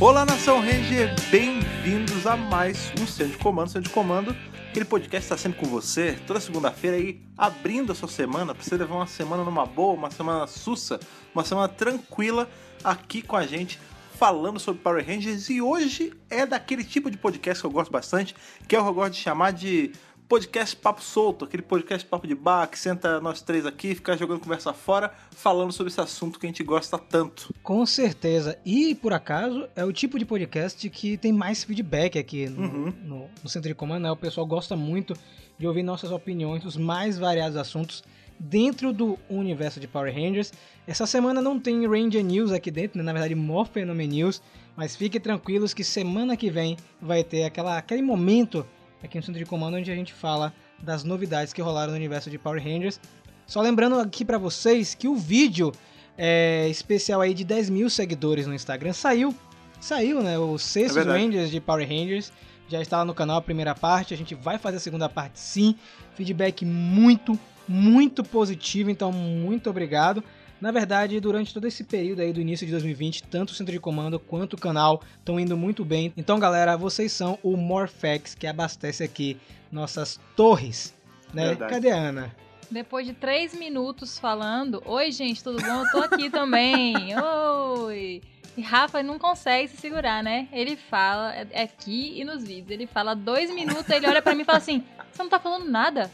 Olá, Nação Ranger, bem-vindos a mais um Centro de Comando. Centro de Comando, aquele podcast está sempre com você, toda segunda-feira aí, abrindo a sua semana, para você levar uma semana numa boa, uma semana sussa, uma semana tranquila aqui com a gente, falando sobre Power Rangers. E hoje é daquele tipo de podcast que eu gosto bastante, que é eu gosto de chamar de podcast papo solto, aquele podcast papo de bar, que senta nós três aqui, fica jogando conversa fora, falando sobre esse assunto que a gente gosta tanto. Com certeza. E, por acaso, é o tipo de podcast que tem mais feedback aqui no, Uhum. no, no Centro de Comando, né? O pessoal gosta muito de ouvir nossas opiniões dos mais variados assuntos dentro do universo de Power Rangers. Essa semana não tem Ranger News aqui dentro, né? na verdade Morphenom News, mas fiquem tranquilos que semana que vem vai ter aquela, aquele momento aqui no Centro de Comando onde a gente fala das novidades que rolaram no universo de Power Rangers. Só lembrando aqui pra vocês que o vídeo é, especial aí de 10 mil seguidores no Instagram saiu, saiu, né? Os É sextos verdade. Rangers de Power Rangers já está lá no canal a primeira parte. A gente vai fazer a segunda parte, sim. Feedback muito, muito positivo. Então muito obrigado. Na verdade, durante todo esse período aí do início de 2020, tanto o centro de comando quanto o canal estão indo muito bem. Então, galera, vocês são o Morphex que abastece aqui nossas torres, né? Verdade. Cadê a Ana? Depois de três minutos falando, oi gente, tudo bom? Eu tô aqui também. Oi. E Rafa não consegue se segurar, né? Ele fala, é é aqui e nos vídeos, ele fala dois minutos, ele olha pra mim e fala assim: Você não tá falando nada?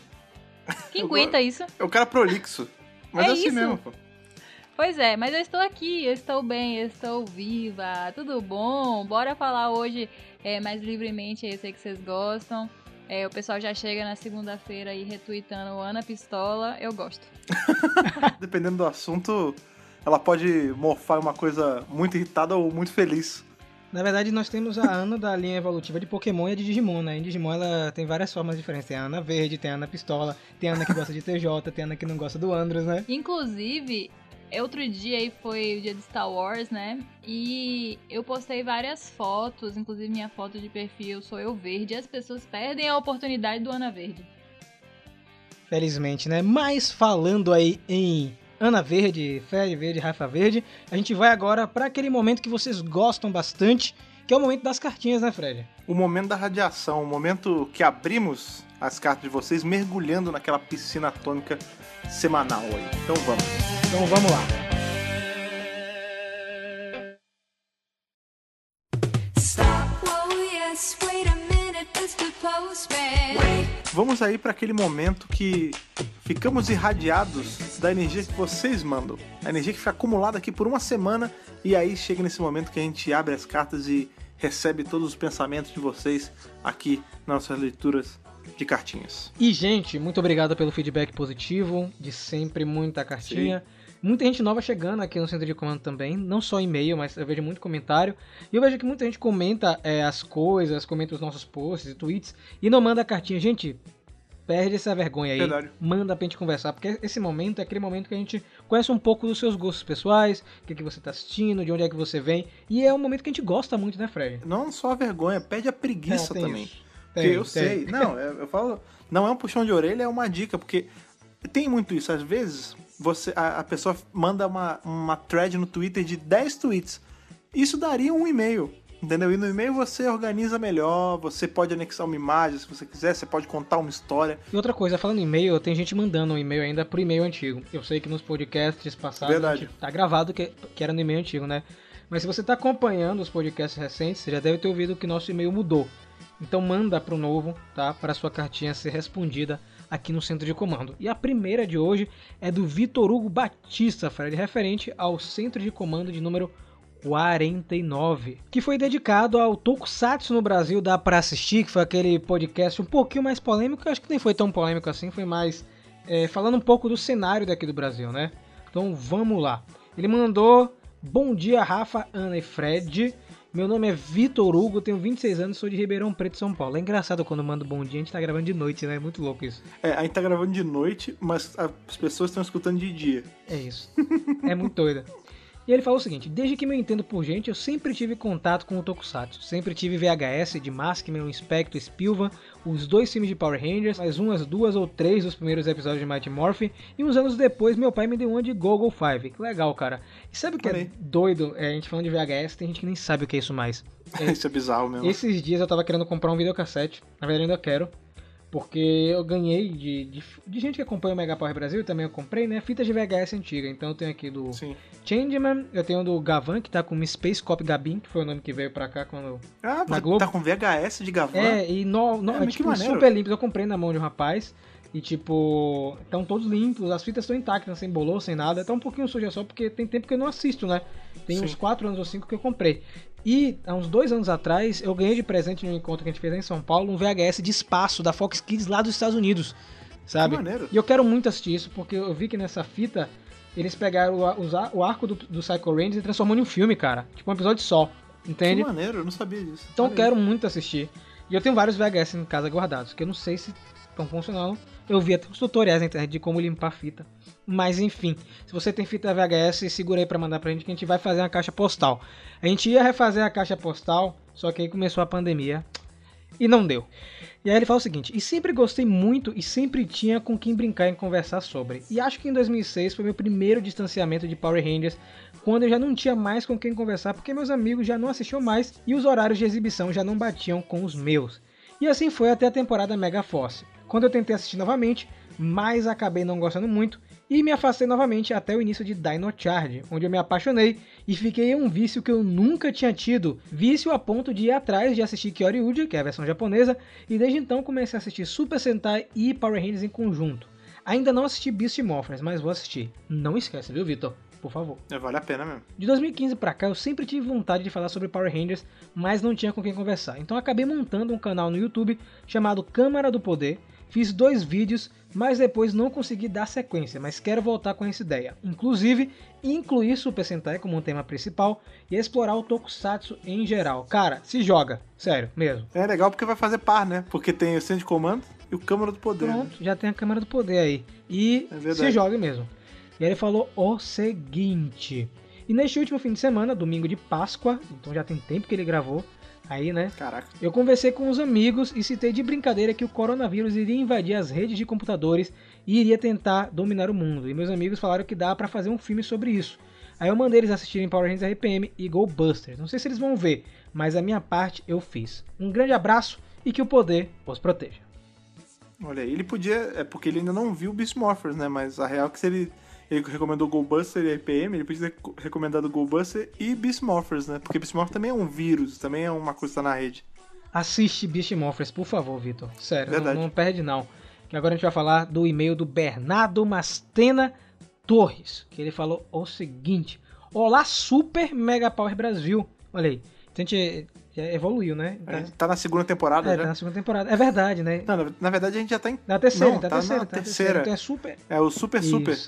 Quem Eu aguenta isso? É o cara prolixo. Mas É é assim isso. mesmo, pô. Pois é, mas eu estou aqui, eu estou bem, eu estou viva, tudo bom? Bora falar hoje é, mais livremente, eu sei que vocês gostam. É, o pessoal já chega na segunda-feira aí retweetando Ana Pistola, eu gosto. Dependendo do assunto, ela pode morfar uma coisa muito irritada ou muito feliz. Na verdade, nós temos a Ana da linha evolutiva de Pokémon e a de Digimon, né? Em Digimon ela tem várias formas diferentes. Tem a Ana verde, tem a Ana pistola, tem a Ana que gosta de TJ, tem a Ana que não gosta do Andros, né? Inclusive, outro dia aí foi o dia de Star Wars, né? E eu postei várias fotos, inclusive minha foto de perfil sou eu verde, e as pessoas perdem a oportunidade do Ana Verde. Felizmente, né? Mas falando aí em Ana Verde, Fred Verde, Rafa Verde, a gente vai agora para aquele momento que vocês gostam bastante, que é o momento das cartinhas, né, Fred? O momento da radiação, o momento que abrimos as cartas de vocês mergulhando naquela piscina atômica semanal aí. Então vamos. Então vamos lá. Postman. Vamos aí para aquele momento que ficamos irradiados da energia que vocês mandam. A energia que fica acumulada aqui por uma semana e aí chega nesse momento que a gente abre as cartas e recebe todos os pensamentos de vocês aqui nas nossas leituras de cartinhas. E, gente, muito obrigado pelo feedback positivo, de sempre, muita cartinha. Muita gente nova chegando aqui no centro de comando também, não só e-mail, mas eu vejo muito comentário. E eu vejo que muita gente comenta é, as coisas, comenta os nossos posts e tweets e não manda cartinha. Gente, perde essa vergonha aí. Verdade. Manda pra gente conversar, porque esse momento é aquele momento que a gente conhece um pouco dos seus gostos pessoais, o que, que você tá assistindo, de onde é que você vem. E é um momento que a gente gosta muito, né, Fred? Não só a vergonha, pede a preguiça tem também. isso. Tem, eu tem. sei. Não, eu, eu falo. Não é um puxão de orelha, é uma dica, porque tem muito isso. Às vezes, você, a, a pessoa manda uma, uma thread no Twitter de 10 tweets. Isso daria um e-mail. Entendeu? E no e-mail você organiza melhor, você pode anexar uma imagem se você quiser, você pode contar uma história. E outra coisa, falando em e-mail, tem gente mandando um e-mail ainda pro e-mail antigo. Eu sei que nos podcasts passados Verdade. tá gravado que, que era no e-mail antigo, né? Mas se você tá acompanhando os podcasts recentes, você já deve ter ouvido que nosso e-mail mudou. Então manda pro novo, tá? Para sua cartinha ser respondida aqui no centro de comando. E a primeira de hoje é do Vitor Hugo Batista, Fred, referente ao centro de comando de número 49, que foi dedicado ao Tokusatsu no Brasil, dá pra assistir, que foi aquele podcast um pouquinho mais polêmico, acho que nem foi tão polêmico assim, foi mais é, falando um pouco do cenário daqui do Brasil, né? Então vamos lá. Ele mandou Bom dia, Rafa, Ana e Fred. Meu nome é Vitor Hugo, tenho 26 anos, sou de Ribeirão Preto, São Paulo. É engraçado quando manda bom dia, a gente tá gravando de noite, né? É muito louco isso. É, a gente tá gravando de noite, mas as pessoas estão escutando de dia. É isso. É muito doido. E ele falou o seguinte: Desde que me entendo por gente, eu sempre tive contato com o Tokusatsu. Sempre tive VHS de Maskman, Spectre, Spilvan, os dois filmes de Power Rangers, mais umas duas ou três dos primeiros episódios de Mighty Morphin. E uns anos depois, meu pai me deu uma de Google Five. Que legal, cara. E sabe o que é doido? É, a gente falando de VHS, tem gente que nem sabe o que é isso mais. Isso é bizarro mesmo. Esses dias eu tava querendo comprar um videocassete. Na verdade, ainda quero. Porque eu ganhei de, de, de gente que acompanha o Mega Power Brasil, também eu comprei, né? Fitas de VHS antiga. Então eu tenho aqui do Sim. Changeman, eu tenho do Gavan, que tá com Space Cop Gabin, que foi o nome que veio pra cá quando. Ah, Na você Globo? tá com VHS de Gavan? É, e no, no, É, é, tipo, super limpos. Eu comprei na mão de um rapaz. E tipo, estão todos limpos, as fitas estão intactas, sem bolor, sem nada. Tá um pouquinho suja só, porque tem tempo que eu não assisto, né? Tem Sim. uns 4 anos ou 5 que eu comprei. E há uns dois anos atrás, eu ganhei de presente num encontro que a gente fez em São Paulo, um VHS de espaço da Fox Kids lá dos Estados Unidos. Sabe? Que maneiro. E eu quero muito assistir isso, porque eu vi que nessa fita eles pegaram o, o arco do, do Psycho Rangers e transformou em um filme, cara. Tipo um episódio só. Entende? Que maneiro, eu não sabia disso. Então eu quero muito assistir. E eu tenho vários VHS em casa guardados, que eu não sei se estão funcionando. Eu vi até os tutoriais na internet de como limpar a fita. Mas enfim, se você tem fita VHS, segura aí pra mandar pra gente que a gente vai fazer uma caixa postal. A gente ia refazer a caixa postal, só que aí começou a pandemia e não deu. E aí ele fala o seguinte: e sempre gostei muito e sempre tinha com quem brincar e conversar sobre. E acho que em 2006 foi meu primeiro distanciamento de Power Rangers, quando eu já não tinha mais com quem conversar, porque meus amigos já não assistiam mais e os horários de exibição já não batiam com os meus. E assim foi até a temporada Mega Force. Quando eu tentei assistir novamente, mas acabei não gostando muito e me afastei novamente até o início de Dino Charge, onde eu me apaixonei e fiquei em um vício que eu nunca tinha tido. Vício a ponto de ir atrás de assistir Kyoryuja, que é a versão japonesa, e desde então comecei a assistir Super Sentai e Power Rangers em conjunto. Ainda não assisti Beast Morphers, mas vou assistir. Não esquece, viu, Vitor? Por favor. É, vale a pena mesmo. De 2015 pra cá, eu sempre tive vontade de falar sobre Power Rangers, mas não tinha com quem conversar. Então acabei montando um canal no YouTube chamado Câmara do Poder. Fiz dois vídeos, mas depois não consegui dar sequência, mas quero voltar com essa ideia. Inclusive, incluir Super Sentai como um tema principal e explorar o Tokusatsu em geral. Cara, se joga, sério, mesmo. É legal porque vai fazer par, né? Porque tem o centro de comando e o Câmara do Poder. né? Pronto, já tem a Câmara do Poder aí. E É se joga mesmo. E aí ele falou o seguinte. E neste último fim de semana, domingo de Páscoa, então já tem tempo que ele gravou, aí né? Caraca. Eu conversei com os amigos e citei de brincadeira que o coronavírus iria invadir as redes de computadores e iria tentar dominar o mundo. E meus amigos falaram que dá pra fazer um filme sobre isso. Aí eu mandei eles assistirem Power Rangers RPM e Go Busters. Não sei se eles vão ver, mas a minha parte eu fiz. Um grande abraço e que o poder os proteja. Olha ele podia. É porque ele ainda não viu Beast Morphers, né? Mas a real é que se ele. Ele recomendou Goldbuster e RPM, ele podia ter recomendado Goldbuster e Beast Morphers, né? Porque Beast Morphers também é um vírus, também é uma coisa que tá na rede. Assiste Beast Morphers, por favor, Vitor. Sério, não, não perde não. Que agora a gente vai falar do e-mail do Bernardo Mastena Torres, que ele falou o seguinte: Olá, Super Mega Power Brasil. Olha aí, a gente já evoluiu, né? A Tá, gente tá na segunda temporada é, já. tá na segunda temporada. É verdade, né? Não, na, verdade a gente já tá em. Na terceira, Não, tá, tá na terceira, na tá na terceira. Então é Super. É o Super Super.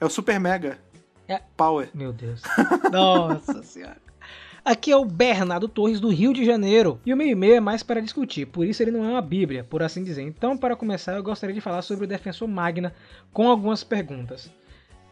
É o Super Mega. É. Power. Meu Deus. Nossa senhora. Aqui é o Bernardo Torres do Rio de Janeiro. E o meu e-mail é mais para discutir, por isso ele não é uma bíblia, por assim dizer. Então, para começar, eu gostaria de falar sobre o Defensor Magna com algumas perguntas.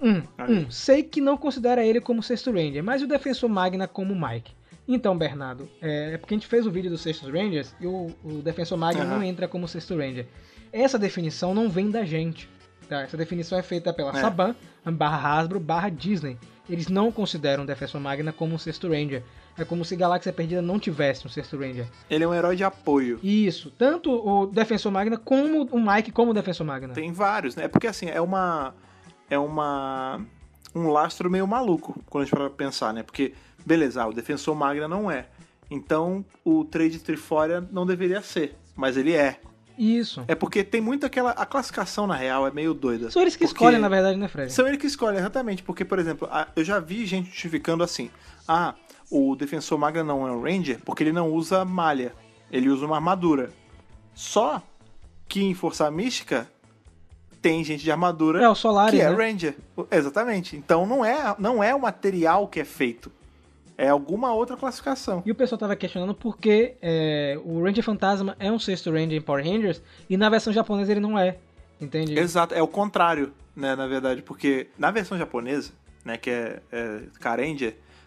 1. Um, um, sei que não considera ele como sexto Ranger, mas o Defensor Magna como Mike. Então, Bernardo, é é porque a gente fez o vídeo dos sextos Rangers e o, o Defensor Magna Aham. não entra como sexto Ranger. Essa definição não vem da gente. Tá? Essa definição é feita pela É. Saban, barra Hasbro, barra Disney. Eles não consideram o Defensor Magna como um sexto Ranger. É como se Galáxia Perdida não tivesse um sexto Ranger. Ele é um herói de apoio. Isso, tanto o Defensor Magna como o Mike como o Defensor Magna. Tem vários, né? É porque assim, é uma. É uma. Um lastro meio maluco, quando a gente para pensar, né? Porque, beleza, ah, o defensor Magna não é. Então o trade Trifória não deveria ser. Mas ele é. Isso. É porque tem muito aquela. A classificação, na real, é meio doida. São eles que Porque- escolhem, na verdade, né, Fred? São eles que escolhem, exatamente. Porque, por exemplo, eu já vi gente justificando assim: ah, o defensor Magna não é um Ranger porque ele não usa malha. Ele usa uma armadura. Só que em Força Mística tem gente de armadura É, o Solaris, que é né? Ranger. Exatamente. Então não é, não é o material que é feito. É alguma outra classificação. E o pessoal tava questionando por que é, o Ranger Fantasma é um sexto Ranger em Power Rangers e na versão japonesa ele não é. Entende? Exato, é o contrário, né, na verdade, porque na versão japonesa, né, que é, é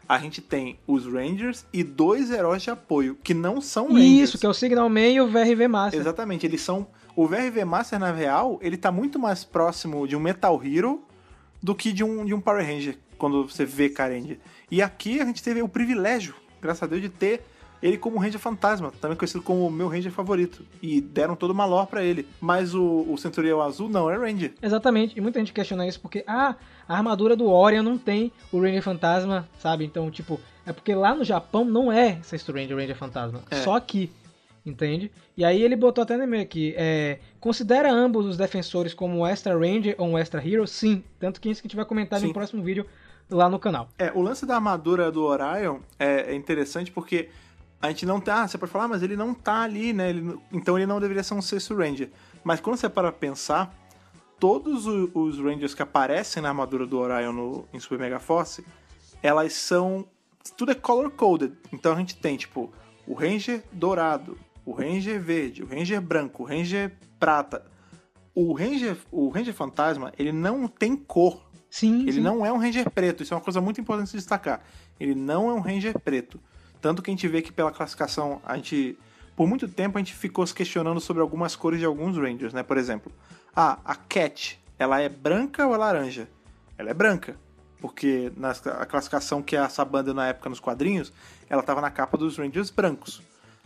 a gente tem os Rangers e dois heróis de apoio, que não são Rangers. Isso, que é o Signal Man e o VRV Master. Exatamente, eles são. O VRV Master, na real, ele tá muito mais próximo de um Metal Hero do que de um, de um Power Ranger, quando você vê Carendia. E aqui a gente teve o privilégio, graças a Deus, de ter ele como Ranger Fantasma, também conhecido como o meu Ranger favorito. E deram toda uma lore pra ele. Mas o, o Centurião Azul não é Ranger. Exatamente, e muita gente questiona isso porque, ah, a armadura do Orion não tem o Ranger Fantasma, sabe? Então, tipo, é porque lá no Japão não é Sexto Ranger Ranger Fantasma, É. só aqui, entende? E aí ele botou até no e-mail aqui, é, considera ambos os defensores como um Extra Ranger ou um Extra Hero? Sim, tanto que isso que a gente vai comentar Sim. no próximo vídeo lá no canal. É, o lance da armadura do Orion é, é interessante porque a gente não tá. Você pode falar, ah, mas ele não tá ali, né? Ele então ele não deveria ser um sexto Ranger. Mas quando você para pensar, todos os Rangers que aparecem na armadura do Orion no, em Super Mega Force, elas são. Tudo é color coded. Então a gente tem, tipo, o Ranger dourado, o Ranger verde, o Ranger branco, o Ranger prata. O Ranger, o Ranger fantasma, ele não tem cor. Sim, Ele sim. não é um Ranger preto, isso é uma coisa muito importante de destacar. Ele não é um Ranger preto. Tanto que a gente vê que pela classificação, a gente. Por muito tempo a gente ficou se questionando sobre algumas cores de alguns Rangers, né? Por exemplo, ah, a Cat, ela é branca ou é laranja? Ela é branca. Porque na a classificação que a Saban deu na época nos quadrinhos, ela estava na capa dos Rangers brancos.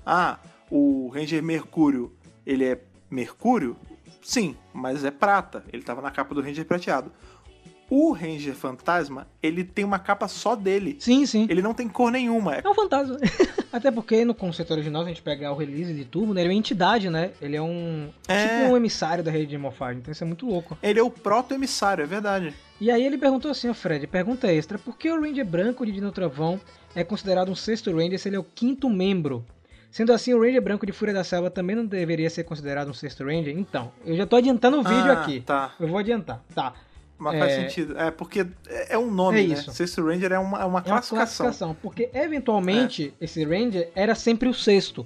Ah, o Ranger Mercúrio, ele é Mercúrio? Sim, mas é prata. Ele estava na capa do Ranger prateado. O Ranger Fantasma, ele tem uma capa só dele. Sim, sim. Ele não tem cor nenhuma. É- um fantasma. Até porque no conceito original, se a gente pegar o release de Turbo, né, ele é uma entidade, né? Ele é um. É. Tipo um emissário da rede de morfagem. Então isso é muito louco. Ele é o proto-emissário, é verdade. E aí ele perguntou assim, ó, Fred, pergunta extra, por que o Ranger branco de Dino Trovão é considerado um sexto Ranger se ele é o quinto membro? Sendo assim, o Ranger branco de Fúria da Selva também não deveria ser considerado um sexto Ranger? Então, eu já tô adiantando o vídeo Ah, aqui. Tá. Eu vou adiantar. Tá. Mas É. faz sentido. É porque é é um nome, É né? isso. Sexto Ranger é uma, é uma É uma classificação. classificação. Porque eventualmente esse Ranger era sempre o sexto.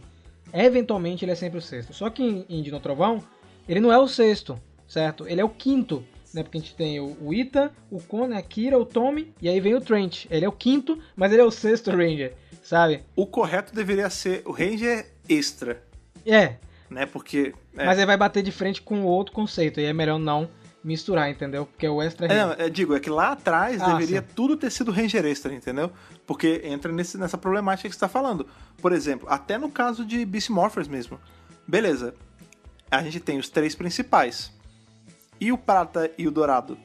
Eventualmente ele é sempre o sexto. Só que em, em Dino Trovão, ele não é o sexto, certo? Ele é o quinto. Né? Porque a gente tem o, o Ethan, o Conan, a Kira, o Tommy, e aí vem o Trent. Ele é o quinto, mas ele é o sexto Ranger, sabe? O correto deveria ser o Ranger Extra, É, né? Porque. É, mas aí vai bater de frente com o outro conceito. E é melhor não misturar, entendeu? Porque é o Extra É, não, é, digo, é que lá atrás Ah, deveria sim. tudo ter sido Ranger Extra, entendeu? Porque entra nesse, nessa problemática que você tá falando. Por exemplo, até no caso de Beast Morphers mesmo. Beleza, a gente tem os três principais. E o prata e o dourado?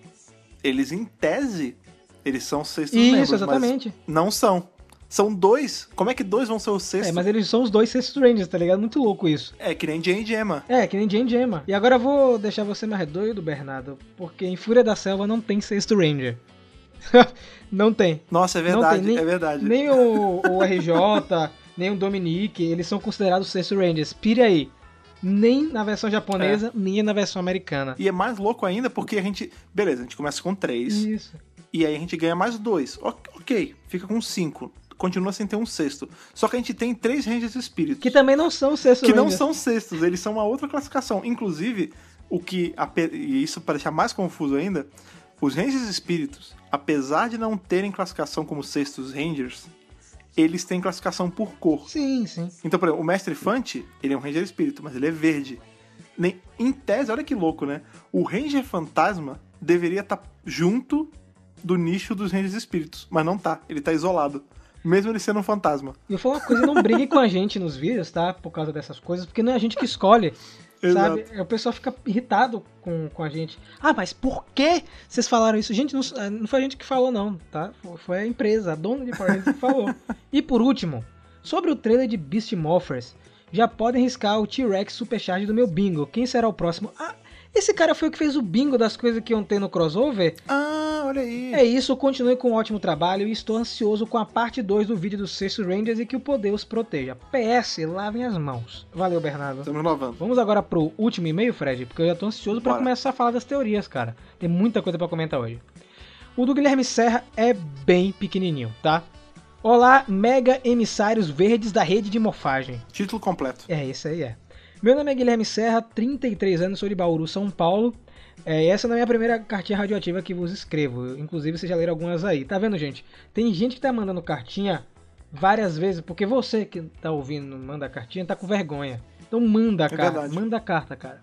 Eles, em tese, eles são sextos Isso, membros, exatamente. não são. São dois. Como é que dois vão ser os sextos? É, mas eles são os dois sextos Rangers, tá ligado? Muito louco isso. É que nem Jane e Gemma. É, que nem Jane Gemma. E agora eu vou deixar você mais doido, Bernardo, porque em Fúria da Selva não tem sexto Ranger. não tem. Nossa, é verdade, nem- é verdade. Nem o, o RJ, nem o Dominique, eles são considerados sexto Rangers. Pire aí. Nem na versão japonesa, nem na versão americana. E é mais louco ainda porque a gente. Beleza, a gente começa com três. Isso. E aí a gente ganha mais dois. Ok, fica com cinco. Continua sem ter um sexto. Só que a gente tem três Rangers Espíritos. Que também não são sexto que não são sextos, eles são uma outra classificação. Inclusive, o que. E isso para deixar mais confuso ainda, os Rangers Espíritos, apesar de não terem classificação como sextos Rangers, eles têm classificação por cor. Sim, sim. Então, por exemplo, o Mestre Fante, ele é um Ranger Espírito, mas ele é verde. Nem, em tese, olha que louco, né? O Ranger Fantasma deveria estar junto do nicho dos Rangers Espíritos, mas não tá. Ele tá isolado. Mesmo ele sendo um fantasma. E eu vou falar uma coisa, não briguem com a gente nos vídeos, tá? Por causa dessas coisas, porque não é a gente que escolhe. Exato. Sabe? O pessoal fica irritado com, com a gente. Ah, mas por que vocês falaram isso? Gente, não, não foi a gente que falou, não, tá? Foi- a empresa, a dona de Power que falou. E por último, sobre o trailer de Beast Morphers, já podem riscar o T-Rex Supercharge do meu bingo. Quem será o próximo? Ah, esse cara foi o que fez o bingo das coisas que iam ter no crossover? Ah, olha aí. É isso, continue com um ótimo trabalho e estou ansioso com a parte 2 do vídeo dos Sexto Rangers e que o poder os proteja. PS, lavem as mãos. Valeu, Bernardo. Estamos lavando. Vamos agora pro último e-mail, Fred, porque eu já tô ansioso pra Bora. começar a falar das teorias, cara. Tem muita coisa pra comentar hoje. O do Guilherme Serra é bem pequenininho, tá? Olá, mega emissários verdes da rede de morfagem. Título completo. É, isso aí é. Meu nome é Guilherme Serra, 33 anos, sou de Bauru, São Paulo. É, essa não é a primeira cartinha radioativa que vos escrevo. Inclusive, vocês já leram algumas aí. Tá vendo, gente? Tem gente que tá mandando cartinha várias vezes, porque você que tá ouvindo, manda cartinha, tá com vergonha. Então manda, cara. verdade. manda carta, cara.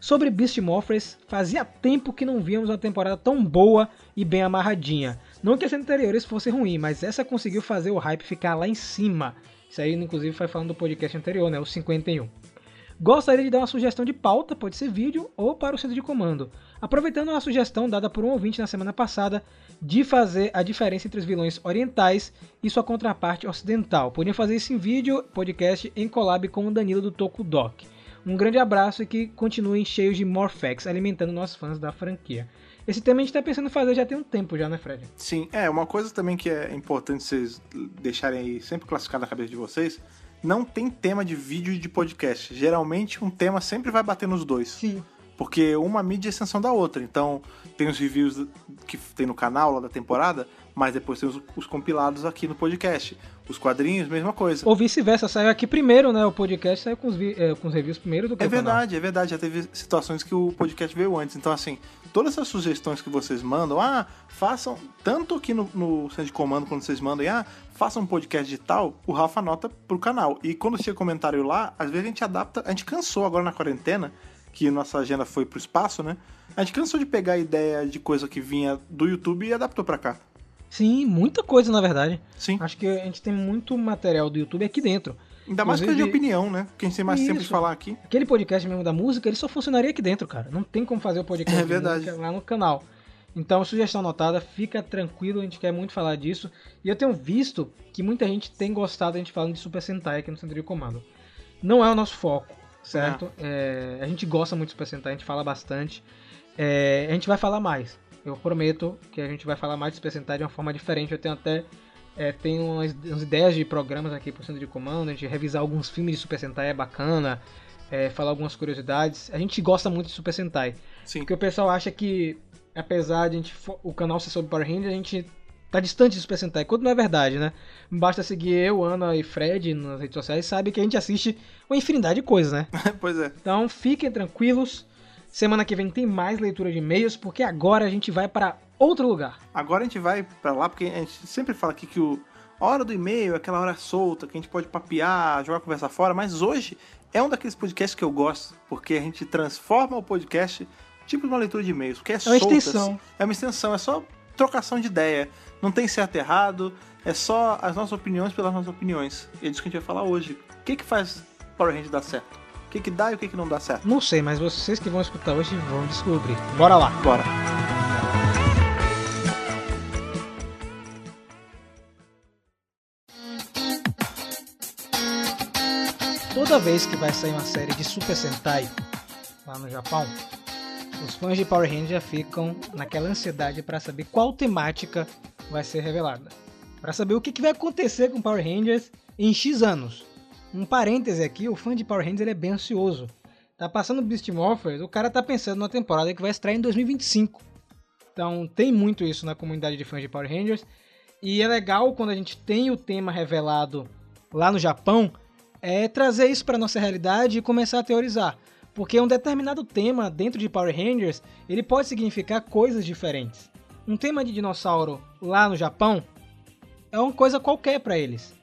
Sobre Beast Morphers, fazia tempo que não víamos uma temporada tão boa e bem amarradinha. Não que as anteriores fossem ruins, mas essa conseguiu fazer o hype ficar lá em cima. Isso aí, inclusive, foi falando do podcast anterior, né? O 51. Gostaria de dar uma sugestão de pauta, pode ser vídeo ou para o centro de comando. Aproveitando a sugestão dada por um ouvinte na semana passada de fazer a diferença entre os vilões orientais e sua contraparte ocidental. Podiam fazer isso em vídeo, podcast, em collab com o Danilo do Tokudok. Um grande abraço e que continuem cheios de Morphex, alimentando nossos fãs da franquia. Esse tema a gente tá pensando em fazer já tem um tempo já, né, Fred? Sim, é, uma coisa também que é importante vocês deixarem aí sempre classificado na cabeça de vocês, não tem tema de vídeo e de podcast. Geralmente um tema sempre vai bater nos dois. Sim. Porque uma mídia é extensão da outra. Então, tem os reviews que tem no canal lá da temporada, mas depois tem os, os compilados aqui no podcast. Os quadrinhos, mesma coisa. Ou vice-versa, saiu aqui primeiro, né? O podcast saiu com os, eh, com os reviews primeiro do que É verdade, é verdade. Já teve situações que o podcast veio antes. Então, assim, todas essas sugestões que vocês mandam, ah, façam, tanto aqui no, no centro de comando, quando vocês mandam, ah, façam um podcast de tal, o Rafa anota pro canal. E quando chega comentário lá, às vezes a gente adapta, a gente cansou agora na quarentena, que nossa agenda foi pro espaço, né? A gente cansou de pegar a ideia de coisa que vinha do YouTube e adaptou pra cá. Sim, muita coisa, na verdade. Sim. Acho que a gente tem muito material do YouTube aqui dentro. Ainda mais coisa de opinião, né? Que a gente tem mais tempo de falar aqui. Aquele podcast mesmo da música, ele só funcionaria aqui dentro, cara. Não tem como fazer o podcast É de verdade. lá no canal. Então, sugestão anotada, fica tranquilo, a gente quer muito falar disso. E eu tenho visto que muita gente tem gostado da gente falando de Super Sentai aqui no Centro de Comando. Não é o nosso foco, certo? É, a gente gosta muito de Super Sentai, a gente fala bastante. É, a gente vai falar mais. Eu prometo que a gente vai falar mais de Super Sentai de uma forma diferente. Eu tenho até é, tenho umas, umas ideias de programas aqui pro Centro de Comando, a gente revisar alguns filmes de Super Sentai é bacana, é, falar algumas curiosidades. A gente gosta muito de Super Sentai. Sim. Porque o pessoal acha que, apesar de a gente, o canal ser sobre Power Rangers, a gente tá distante de Super Sentai, quando não é verdade, né? Basta seguir eu, Ana e Fred nas redes sociais e sabe que a gente assiste uma infinidade de coisas, né? pois é. Então fiquem tranquilos. Semana que vem tem mais leitura de e-mails, porque agora a gente vai para outro lugar. Agora a gente vai pra lá, porque a gente sempre fala aqui que o, a hora do e-mail é aquela hora solta, que a gente pode papear, jogar conversa fora, mas hoje é um daqueles podcasts que eu gosto, porque a gente transforma o podcast tipo uma leitura de e-mails, porque é, uma solta, extensão. É uma extensão, é só trocação de ideia. Não tem certo e errado, é só as nossas opiniões pelas nossas opiniões. E é disso que a gente vai falar hoje. O que que faz Power Rangers dar certo? O que que dá e o que que não dá certo? Não sei, mas vocês que vão escutar hoje vão descobrir. Bora lá. Bora. Toda vez que vai sair uma série de Super Sentai lá no Japão, os fãs de Power Rangers já ficam naquela ansiedade para saber qual temática vai ser revelada. Para saber o que, que vai acontecer com Power Rangers em X anos. Um parêntese aqui, o fã de Power Rangers é bem ansioso. Tá passando Beast Morphers, o cara tá pensando numa temporada que vai estrear em 2025. Então tem muito isso na comunidade de fãs de Power Rangers. E é legal quando a gente tem o tema revelado lá no Japão, é trazer isso para nossa realidade e começar a teorizar. Porque um determinado tema dentro de Power Rangers, ele pode significar coisas diferentes. Um tema de dinossauro lá no Japão é uma coisa qualquer para eles.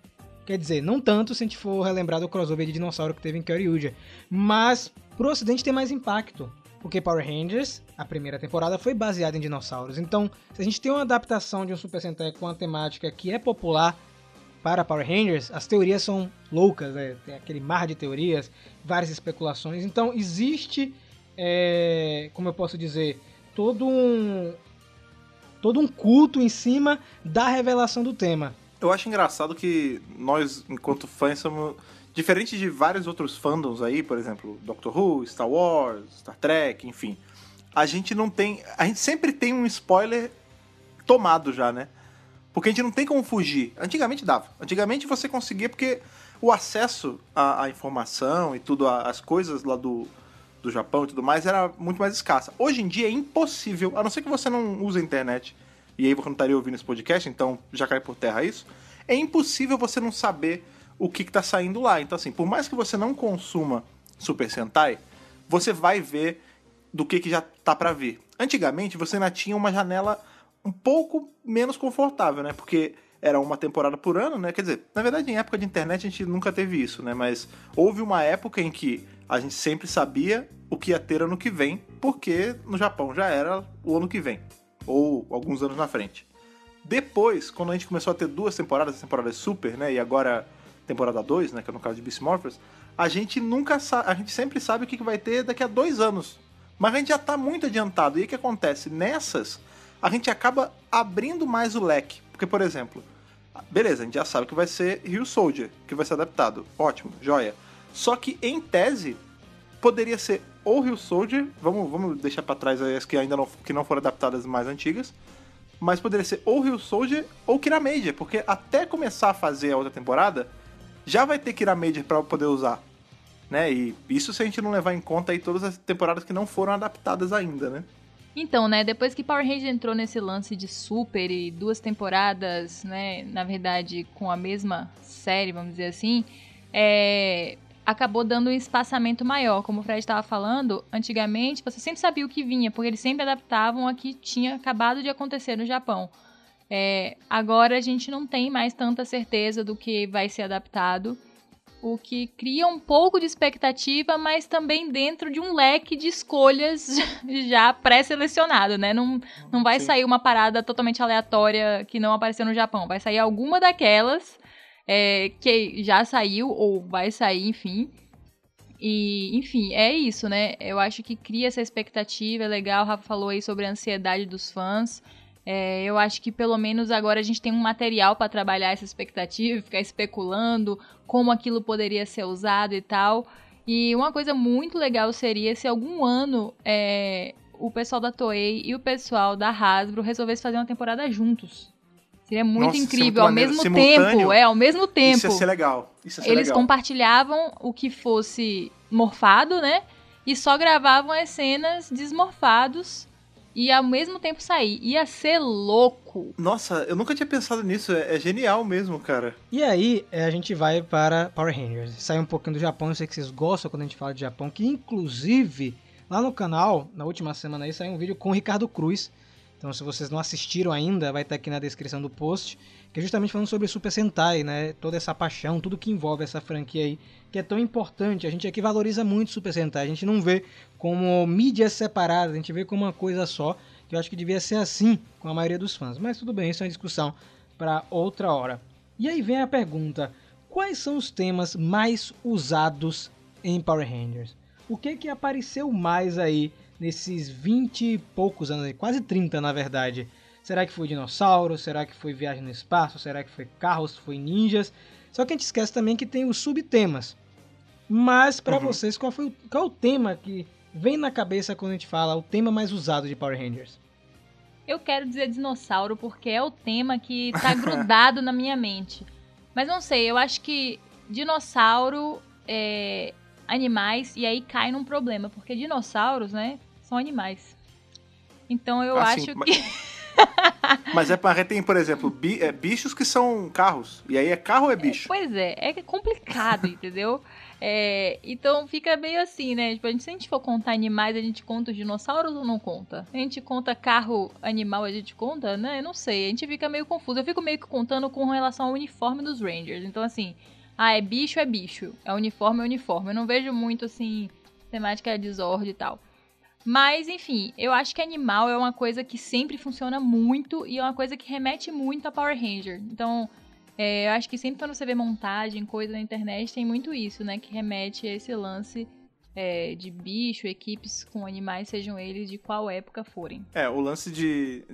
Quer dizer, não tanto se a gente for relembrar do crossover de dinossauro que teve em Kyoryuja, mas pro ocidente tem mais impacto. Porque Power Rangers, a primeira temporada, foi baseada em dinossauros. Então, se a gente tem uma adaptação de um Super Sentai com uma temática que é popular para Power Rangers, as teorias são loucas, né? tem aquele mar de teorias, várias especulações. Então, existe, é, como eu posso dizer, todo um todo um culto em cima da revelação do tema. Eu acho engraçado que nós, enquanto fãs, somos. Diferente de vários outros fandoms aí, por exemplo, Doctor Who, Star Wars, Star Trek, enfim. A gente não tem. A gente sempre tem um spoiler tomado já, né? Porque a gente não tem como fugir. Antigamente dava. Antigamente você conseguia porque o acesso à, à informação e tudo, as coisas lá do, do Japão e tudo mais era muito mais escassa. Hoje em dia é impossível, a não ser que você não use a internet, e aí você não estaria ouvindo esse podcast, então já cai por terra isso. É impossível você não saber o que, que tá saindo lá. Então, assim, por mais que você não consuma Super Sentai, você vai ver do que, que já tá pra vir. Antigamente, você ainda tinha uma janela um pouco menos confortável, né? Porque era uma temporada por ano, né? Quer dizer, na verdade, em época de internet a gente nunca teve isso, né? Mas houve uma época em que a gente sempre sabia o que ia ter ano que vem, porque no Japão já era o ano que vem, ou alguns anos na frente. Depois, quando a gente começou a ter duas temporadas, a temporada Super, né? E agora temporada 2, né? Que é no caso de Beast Morphers, a gente nunca a gente sempre sabe o que vai ter daqui a dois anos. Mas a gente já tá muito adiantado. E o que acontece? Nessas, a gente acaba abrindo mais o leque. Porque, por exemplo, beleza, a gente já sabe que vai ser Rio Soldier, que vai ser adaptado. Ótimo, joia. Só que, em tese, poderia ser ou Rio Soldier, vamos, vamos deixar pra trás as que ainda não, que não foram adaptadas mais antigas, mas poderia ser ou Rio Soldier ou Kira Major, porque até começar a fazer a outra temporada, já vai ter Kira Major pra poder usar. Né? E isso se a gente não levar em conta aí todas as temporadas que não foram adaptadas ainda, né? Então, né, depois que Power Rangers entrou nesse lance de super e duas temporadas, né, na verdade, com a mesma série, vamos dizer assim, é, acabou dando um espaçamento maior. Como o Fred estava falando, antigamente você sempre sabia o que vinha, porque eles sempre adaptavam a que tinha acabado de acontecer no Japão. É, agora a gente não tem mais tanta certeza do que vai ser adaptado o que cria um pouco de expectativa, mas também dentro de um leque de escolhas já pré-selecionado, né? Não, não vai Sim. sair uma parada totalmente aleatória que não apareceu no Japão. Vai sair alguma daquelas é, que já saiu ou vai sair, enfim. E, enfim, é isso, né? Eu acho que cria essa expectativa, é legal. O Rafa falou aí sobre a ansiedade dos fãs. É, eu acho que pelo menos agora a gente tem um material para trabalhar essa expectativa, ficar especulando como aquilo poderia ser usado e tal. E uma coisa muito legal seria se algum ano é, o pessoal da Toei e o pessoal da Hasbro resolvessem fazer uma temporada juntos. Seria muito Nossa, é incrível, muito ao mesmo Simultâneo? tempo. É, ao mesmo tempo. Isso ia ser legal. Isso ia ser Eles legal. compartilhavam o que fosse morfado, né? E só gravavam as cenas desmorfados e ao mesmo tempo sair. Ia ser louco. Nossa, eu nunca tinha pensado nisso. É, é genial mesmo, cara. E aí, é, a gente vai para Power Rangers. Sai um pouquinho do Japão, eu sei que vocês gostam quando a gente fala de Japão, que inclusive lá no canal, na última semana aí, saiu um vídeo com o Ricardo Cruz. Então, se vocês não assistiram ainda, vai estar aqui na descrição do post, que é justamente falando sobre Super Sentai, né? Toda essa paixão, tudo que envolve essa franquia aí, que é tão importante. A gente aqui valoriza muito Super Sentai, a gente não vê como mídias separadas, a gente vê como uma coisa só, que eu acho que devia ser assim com a maioria dos fãs. Mas tudo bem, isso é uma discussão para outra hora. E aí vem a pergunta: quais são os temas mais usados em Power Rangers? O que que apareceu mais aí nesses 20 e poucos anos, aí, quase 30 na verdade? Será que foi dinossauro? Será que foi viagem no espaço? Será que foi carros? Foi ninjas? Só que a gente esquece também que tem os subtemas. Mas para Uhum. vocês, qual foi o, qual é o tema que vem na cabeça quando a gente fala o tema mais usado de Power Rangers? Eu quero dizer dinossauro porque é o tema que tá grudado na minha mente. Mas não sei, eu acho que dinossauro é animais e aí cai num problema, porque dinossauros, né, são animais. Então eu Ah, acho sim, que Mas é para tem, por exemplo, bi- é, bichos que são carros. E aí é carro ou é bicho? Pois é, é complicado, entendeu? É, então fica meio assim, né? Tipo, a gente, se a gente for contar animais, a gente conta os dinossauros ou não conta? A gente conta carro animal, a gente conta, né? Eu não sei, a gente fica meio confuso. Eu fico meio que contando com relação ao uniforme dos Rangers. Então, assim, ah, é bicho, é bicho. É uniforme, é uniforme. Eu não vejo muito, assim, temática de Zord e tal. Mas, enfim, eu acho que animal é uma coisa que sempre funciona muito e é uma coisa que remete muito a Power Ranger. Então, é, eu acho que sempre quando você vê montagem, coisa na internet, tem muito isso, né? Que remete a esse lance é, de bicho, equipes com animais, sejam eles de qual época forem. É, o lance de.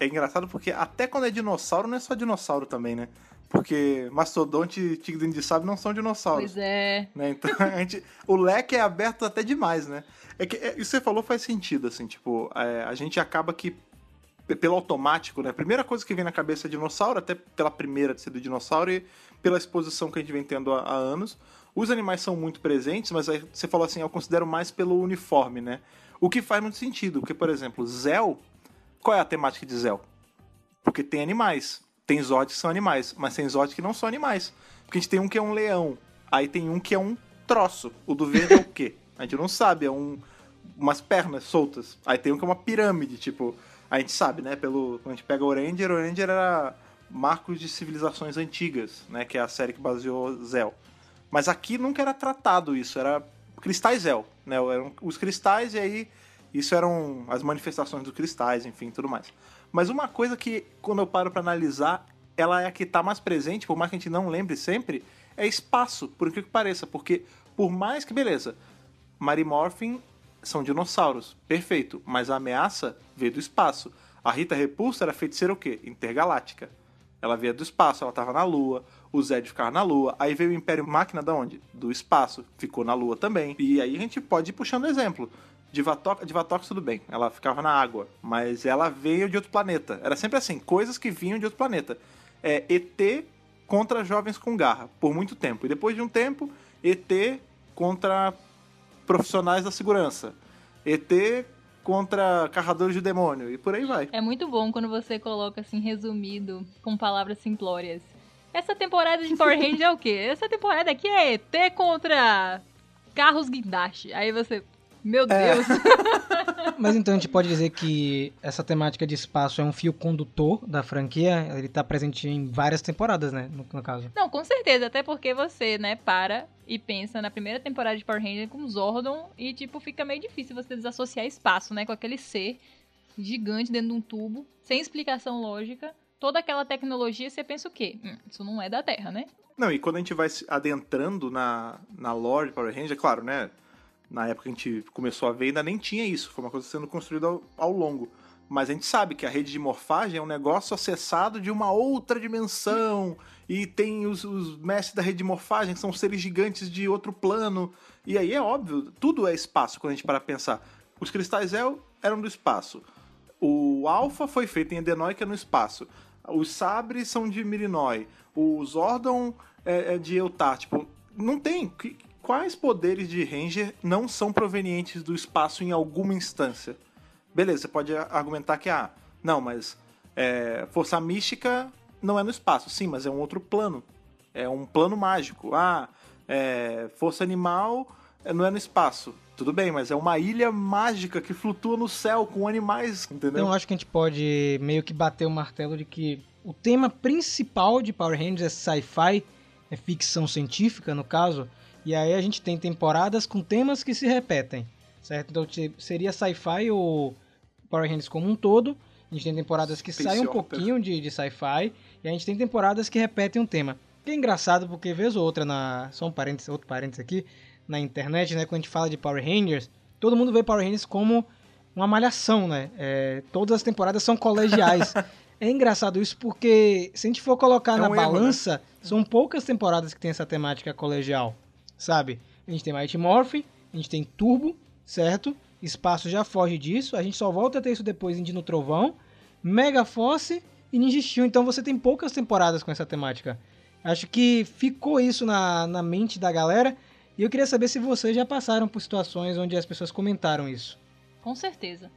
é engraçado porque até quando é dinossauro, não é só dinossauro também, né? Porque mastodonte e tigre de sábio não são dinossauros. Pois é. né? Então a gente, o leque é aberto até demais, né? É que é, isso que você falou faz sentido, assim, tipo, é, a gente acaba que pelo automático, né? A primeira coisa que vem na cabeça é dinossauro, até pela primeira de ser do dinossauro e pela exposição que a gente vem tendo há, há anos. Os animais são muito presentes, mas aí você falou assim, eu considero mais pelo uniforme, né? O que faz muito sentido, porque, por exemplo, Zell, qual é a temática de Zell? Porque tem animais. Tem Zod que são animais, mas tem Zod que não são animais. Porque a gente tem um que é um leão, aí tem um que é um troço. O do verde é o quê? A gente não sabe, é um, umas pernas soltas. Aí tem um que é uma pirâmide, tipo, a gente sabe, né? Pelo, quando a gente pega o Ranger, o Ranger era marcos de civilizações antigas, né? Que é a série que baseou Zell. Mas aqui nunca era tratado isso, era cristais Zell, né? Eram os cristais e aí isso eram as manifestações dos cristais, enfim, tudo mais. Mas uma coisa que, quando eu paro pra analisar, ela é a que tá mais presente, por mais que a gente não lembre sempre, é espaço, por incrível que pareça. Porque, por mais que, beleza, Mary Morphin são dinossauros, perfeito, mas a ameaça veio do espaço. A Rita Repulsa era feiticeira o quê? Intergaláctica. Ela veio do espaço, ela tava na Lua, o Zed ficava na Lua, aí veio o Império Máquina da onde? Do espaço, ficou na Lua também. E aí a gente pode ir puxando exemplo. Divatox, Divatox tudo bem, ela ficava na água, mas ela veio de outro planeta. Era sempre assim, coisas que vinham de outro planeta. É ET contra jovens com garra, por muito tempo. E depois de um tempo, ET contra profissionais da segurança. ET contra carradores de demônio, e por aí vai. É muito bom quando você coloca assim, resumido, com palavras simplórias. Essa temporada de Power Rangers é o quê? Essa temporada aqui é ET contra carros guindaste. Aí você. Meu É. Deus! Mas então a gente pode dizer que essa temática de espaço é um fio condutor da franquia. Ele tá presente em várias temporadas, né? No, no caso. Não, com certeza, até porque você, né, para e pensa na primeira temporada de Power Rangers com Zordon e, tipo, fica meio difícil você desassociar espaço, né, com aquele ser gigante dentro de um tubo, sem explicação lógica. Toda aquela tecnologia, você pensa o quê? Hum, isso não é da Terra, né? Não, e quando a gente vai se adentrando na, na lore de Power Ranger, claro, né? Na época que a gente começou a ver, ainda nem tinha isso. Foi uma coisa sendo construída ao, ao longo. Mas a gente sabe que a rede de morfagem é um negócio acessado de uma outra dimensão. E tem os, os mestres da rede de morfagem, que são seres gigantes de outro plano. E aí é óbvio, tudo é espaço quando a gente para pensar. Os cristais El eram do espaço. O Alpha foi feito em Edenoi, que é no espaço. Os Sabres são de Mirinoi. O Zordon é, é de Eutah. Tipo, não tem. Quais poderes de Ranger não são provenientes do espaço em alguma instância? Beleza, você pode argumentar que, ah, não, mas é, Força Mística não é no espaço. Sim, mas é um outro plano. É um plano mágico. Ah, é, Força Animal não é no espaço. Tudo bem, mas é uma ilha mágica que flutua no céu com animais, entendeu? Então acho que a gente pode meio que bater o martelo de que o tema principal de Power Rangers é sci-fi, é ficção científica no caso, e aí a gente tem temporadas com temas que se repetem, certo? Então seria sci-fi ou Power Rangers como um todo. A gente tem temporadas que Space saem um pouquinho de, de sci-fi e a gente tem temporadas que repetem um tema. Que é engraçado porque vez ou outra na só um parênteses, outro parênteses aqui na internet, né, quando a gente fala de Power Rangers, todo mundo vê Power Rangers como uma malhação, né? É, todas as temporadas são colegiais. é engraçado isso porque se a gente for colocar É na um erro, balança, são poucas temporadas que tem essa temática colegial, sabe? A gente tem Mighty Morphin, a gente tem Turbo, certo? Espaço já foge disso, a gente só volta a ter isso depois em Dino Trovão, Mega Force e Ninja Steel, então você tem poucas temporadas com essa temática. Acho que ficou isso na, na mente da galera e eu queria saber se vocês já passaram por situações onde as pessoas comentaram isso. Com certeza.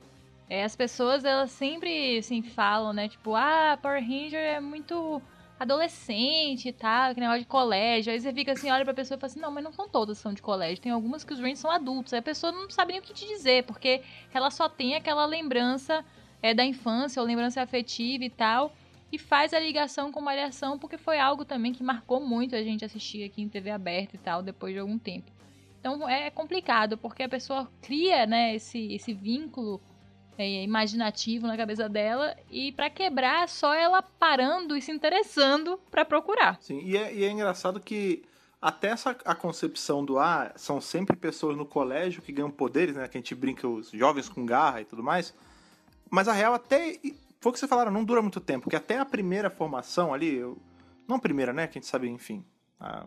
É, as pessoas, elas sempre, assim, falam, né? Tipo, ah, Power Ranger é muito adolescente e tal, que negócio de colégio. Aí você fica assim, olha pra pessoa e fala assim, não, mas não são todas são de colégio. Tem algumas que os Rangers são adultos. Aí a pessoa não sabe nem o que te dizer, porque ela só tem aquela lembrança é, da infância, ou lembrança afetiva e tal. E faz a ligação com Malhação, porque foi algo também que marcou muito a gente assistir aqui em TV aberta e tal, depois de algum tempo. Então é complicado, porque a pessoa cria, né, esse, esse vínculo é, imaginativo na cabeça dela e pra quebrar é só ela parando e se interessando pra procurar. Sim, e é, e é engraçado que até essa a concepção do ah, são sempre pessoas no colégio que ganham poderes, né? Que a gente brinca os jovens com garra e tudo mais. Mas a real até. Foi o que vocês falaram, não dura muito tempo, porque até a primeira formação ali, eu- não a primeira, né? Que a gente sabe, enfim. a-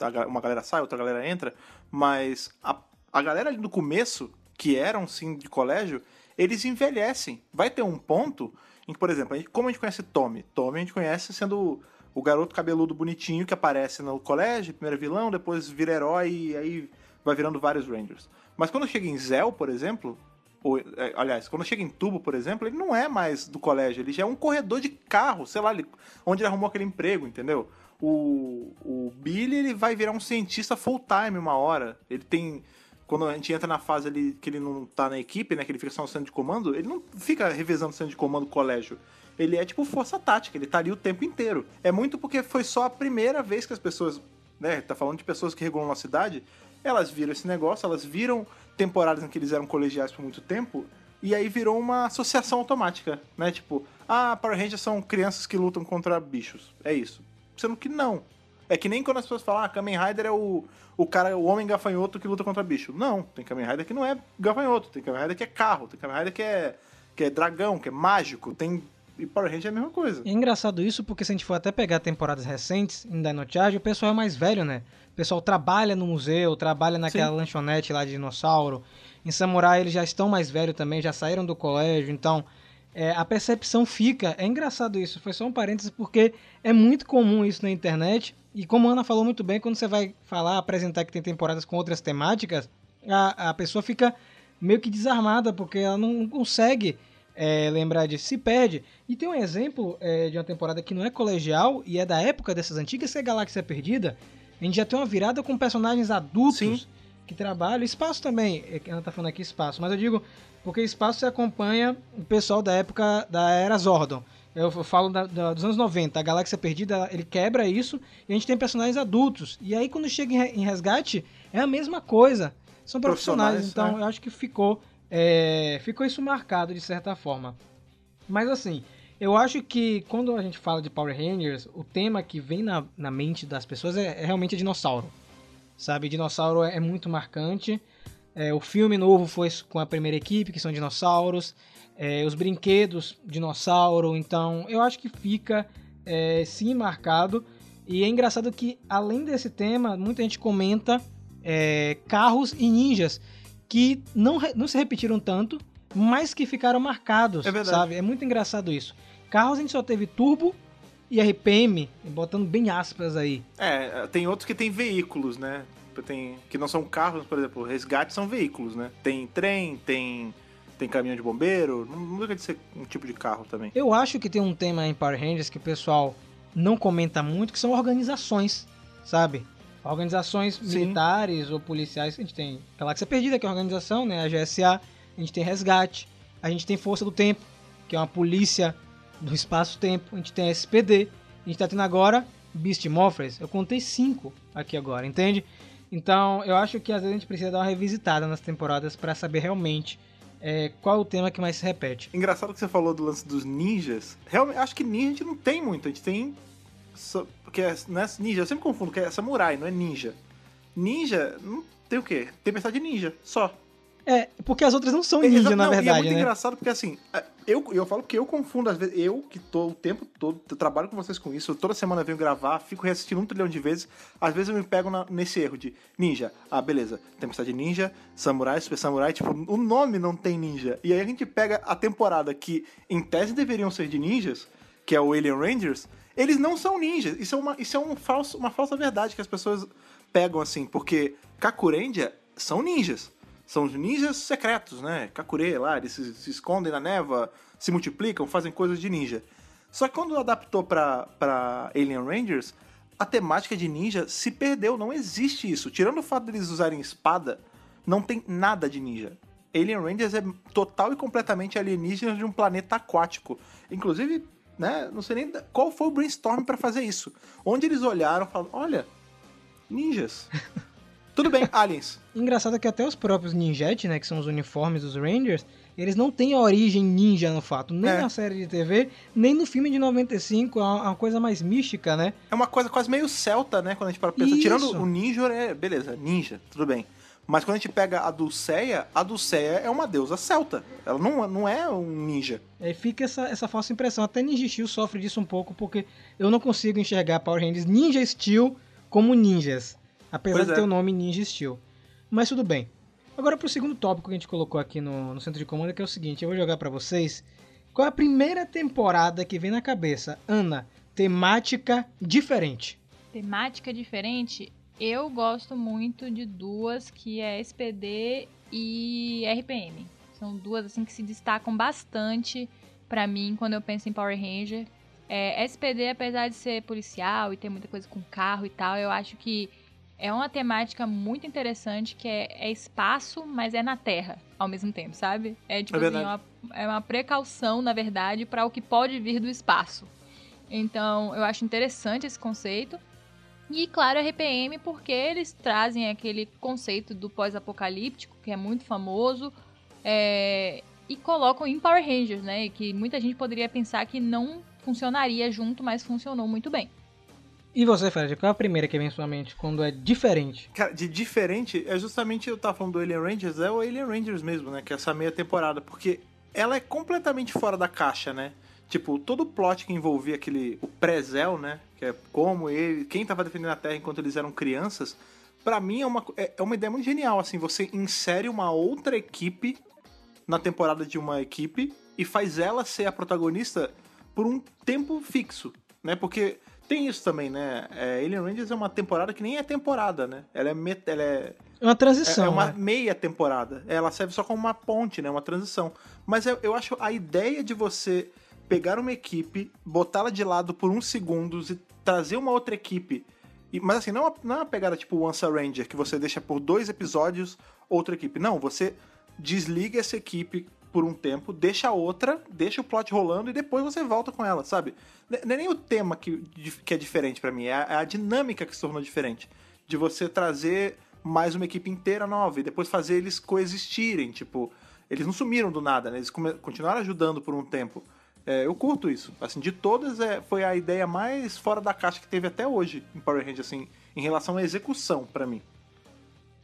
a uma galera sai, outra galera entra, mas a, a galera ali do começo, que eram sim de colégio, eles envelhecem. Vai ter um ponto em que, por exemplo, como a gente conhece Tommy? Tommy a gente conhece sendo o garoto cabeludo bonitinho que aparece no colégio, primeiro vilão, depois vira herói e aí vai virando vários Rangers. Mas quando chega em Zell, por exemplo, ou, é, aliás, quando chega em Tubo, por exemplo, ele não é mais do colégio, ele já é um corredor de carro, sei lá, ele- onde ele arrumou aquele emprego, entendeu? O, o Billy, ele vai virar um cientista full time uma hora. Ele tem quando a gente entra na fase ali que ele não tá na equipe, né? Que ele fica só no centro de comando, ele não fica revezando o centro de comando do colégio. Ele é tipo força tática, ele tá ali o tempo inteiro. É muito porque foi só a primeira vez que as pessoas, né? Tá falando de pessoas que regulam a cidade, elas viram esse negócio, elas viram temporadas em que eles eram colegiais por muito tempo, e aí virou uma associação automática, né? Tipo, ah, Power Rangers são crianças que lutam contra bichos. É isso. Sendo que não. É que nem quando as pessoas falam, ah, Kamen Rider é o, o cara, o homem gafanhoto que luta contra bicho. Não, tem Kamen Rider que não é gafanhoto, tem Kamen Rider que é carro, tem Kamen Rider que é, que é dragão, que é mágico, tem... E Power Ranger é a mesma coisa. É engraçado isso porque se a gente for até pegar temporadas recentes em Dino Charge, o pessoal é mais velho, né? O pessoal trabalha no museu, trabalha naquela Sim. lanchonete lá de dinossauro. Em Samurai eles já estão mais velhos também, já saíram do colégio, então é, a percepção fica. É engraçado isso, foi só um parênteses porque é muito comum isso na internet. E como a Ana falou muito bem, quando você vai falar, apresentar que tem temporadas com outras temáticas, a, a pessoa fica meio que desarmada porque ela não consegue é, lembrar disso, se perde. E tem um exemplo é, de uma temporada que não é colegial e é da época dessas antigas, que é Galáxia Perdida. A gente já tem uma virada com personagens adultos Sim. que trabalham. Espaço também, é ela tá falando aqui espaço, mas eu digo porque espaço você acompanha o pessoal da época da Era Zordon. Eu falo da- da- dos anos 90, a Galáxia Perdida, ele quebra isso e a gente tem personagens adultos. E aí quando chega em em resgate, é a mesma coisa. São profissionais, Profissionais, então né? eu acho que ficou, é, ficou isso marcado de certa forma. Mas assim, eu acho que quando a gente fala de Power Rangers, o tema que vem na, na mente das pessoas é, é realmente dinossauro. Sabe, dinossauro é, é muito marcante. É, o filme novo foi com a primeira equipe, que são dinossauros. É, os brinquedos, dinossauro. Então, eu acho que fica é, sim marcado. E é engraçado que, além desse tema, muita gente comenta é, carros e ninjas que não, não se repetiram tanto, mas que ficaram marcados, É verdade. sabe? É muito engraçado isso. Carros a gente só teve Turbo e RPM, botando bem aspas aí. É, tem outros que tem veículos, né? Tem, que não são carros, por exemplo, resgate são veículos, né? Tem trem, tem, tem caminhão de bombeiro, não, não deixa de ser um tipo de carro também. Eu acho que tem um tema em Power Rangers que o pessoal não comenta muito, que são organizações, sabe? Organizações Sim. militares ou policiais. A gente tem Galáxia Perdida, que é uma organização, né? A GSA. A gente tem Resgate. A gente tem Força do Tempo, que é uma polícia do espaço-tempo. A gente tem SPD. A gente tá tendo agora Beast Morphers. Eu contei cinco aqui agora, entende? Então, eu acho que às vezes a gente precisa dar uma revisitada nas temporadas para saber realmente é, qual é o tema que mais se repete. Engraçado que você falou do lance dos ninjas. Realmente, acho que ninja a gente não tem muito. A gente tem. Porque é, não é ninja, eu sempre confundo, que é samurai, não é ninja. Ninja, não tem o quê? Tempestade ninja, só. É, porque as outras não são É, ninja, na não, E é verdade, muito né? engraçado porque assim, eu, eu falo que eu confundo às vezes, eu que tô o tempo todo, eu trabalho com vocês com isso, toda semana venho gravar, fico reassistindo um trilhão de vezes, às vezes eu me pego na- nesse erro de ninja, ah, beleza, Tempestade Ninja, Samurai, Super Samurai, tipo, o nome não tem ninja. E aí a gente pega a temporada que em tese deveriam ser de ninjas, que é o Alien Rangers, eles não são ninjas. Isso é uma, isso é um falso, uma falsa verdade que as pessoas pegam assim, porque Kakurendia são ninjas. São os ninjas secretos, né? Kakure lá, eles se, se escondem na neva, se multiplicam, fazem coisas de ninja. Só que quando adaptou pra Alien Rangers, a temática de ninja se perdeu, não existe isso. Tirando o fato deles usarem espada, não tem nada de ninja. Alien Rangers é total e completamente alienígena de um planeta aquático. Inclusive, né, não sei nem qual foi o brainstorm pra fazer isso. Onde eles olharam e falaram, olha, ninjas. Tudo bem, aliens. Engraçado que até os próprios ninjete, né, que são os uniformes dos Rangers, eles não têm a origem ninja no fato, nem É. na série de TV, nem no filme de 95, é uma, coisa mais mística, né? É uma coisa quase meio celta, né? Quando a gente para pensar. Isso. Tirando o ninja, é beleza, ninja, tudo bem. Mas quando a gente pega a Dulceia, a Dulceia é uma deusa celta. Ela não, não é um ninja. Aí fica essa, essa falsa impressão. Até Ninja Steel sofre disso um pouco, porque eu não consigo enxergar Power Rangers Ninja Steel como ninjas. Apesar Pois de é. ter o nome Ninja Steel. Mas tudo bem. Agora pro segundo tópico que a gente colocou aqui no, no centro de comando, que é o seguinte, eu vou jogar pra vocês. Qual é a primeira temporada que vem na cabeça? Ana, temática diferente. Temática diferente, eu gosto muito de duas, que é SPD e RPM. São duas assim que se destacam bastante pra mim quando eu penso em Power Ranger. É, SPD, apesar de ser policial e ter muita coisa com carro e tal, eu acho que é uma temática muito interessante que é, é espaço, mas é na Terra ao mesmo tempo, sabe? É tipo É assim, verdade. uma, é uma precaução, na verdade, para o que pode vir do espaço. Então, eu acho interessante esse conceito. E, claro, RPM, porque eles trazem aquele conceito do pós-apocalíptico, que é muito famoso, é, e colocam em Power Rangers, né? Que muita gente poderia pensar que não funcionaria junto, mas funcionou muito bem. E você, Fred, qual é a primeira que vem em sua mente quando é diferente? Cara, de diferente, é justamente eu tava falando do Alien Rangers, é o Alien Rangers mesmo, né? Que é essa meia temporada, porque ela é completamente fora da caixa, né? Tipo, todo o plot que envolvia aquele. o pré-Zel, né? Que é como ele. quem tava defendendo a Terra enquanto eles eram crianças. Pra mim é uma, é é uma ideia muito genial, assim. Você insere uma outra equipe na temporada de uma equipe e faz ela ser a protagonista por um tempo fixo, né? Porque tem isso também, né? É, Alien Rangers é uma temporada que nem é temporada, né? Ela é, met... ela é É uma é, transição, é uma né? meia temporada. Ela serve só como uma ponte, né? Uma transição. Mas eu, eu acho a ideia de você pegar uma equipe, botá-la de lado por uns segundos e trazer uma outra equipe. E- mas assim, não é uma, não é uma pegada tipo Once a Ranger, que você deixa por dois episódios outra equipe. Não, você desliga essa equipe por um tempo, deixa a outra, deixa o plot rolando e depois você volta com ela, sabe? Não é nem o tema que, que é diferente pra mim, é a, é a dinâmica que se tornou diferente. De você trazer mais uma equipe inteira nova e depois fazer eles coexistirem, tipo, eles não sumiram do nada, né? Eles continuaram ajudando por um tempo. É, eu curto isso. Assim, de todas, é, foi a ideia mais fora da caixa que teve até hoje em Power Rangers, assim, em relação à execução, pra mim.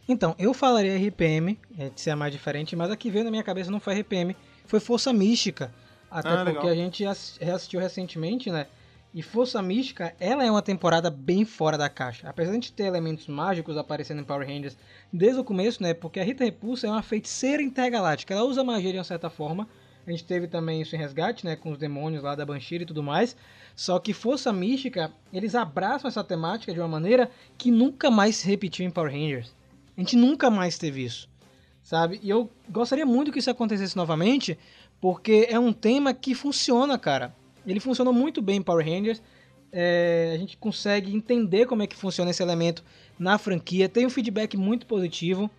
Então, eu falaria RPM, é, de ser a mais diferente, mas a que veio na minha cabeça não foi RPM, foi Força Mística. Até Ah, porque legal. a gente ass- reassistiu recentemente, né? E Força Mística, ela é uma temporada bem fora da caixa. Apesar de ter elementos mágicos aparecendo em Power Rangers desde o começo, né? Porque a Rita Repulsa é uma feiticeira intergaláctica. Ela usa magia de uma certa forma. A gente teve também isso em Resgate, né? Com os demônios lá da Banshee e tudo mais. Só que Força Mística, eles abraçam essa temática de uma maneira que nunca mais se repetiu em Power Rangers. A gente nunca mais teve isso, sabe? E eu gostaria muito que isso acontecesse novamente, porque é um tema que funciona, cara. Ele funcionou muito bem em Power Rangers. É, a gente consegue entender como é que funciona esse elemento na franquia. Tem um feedback muito positivo.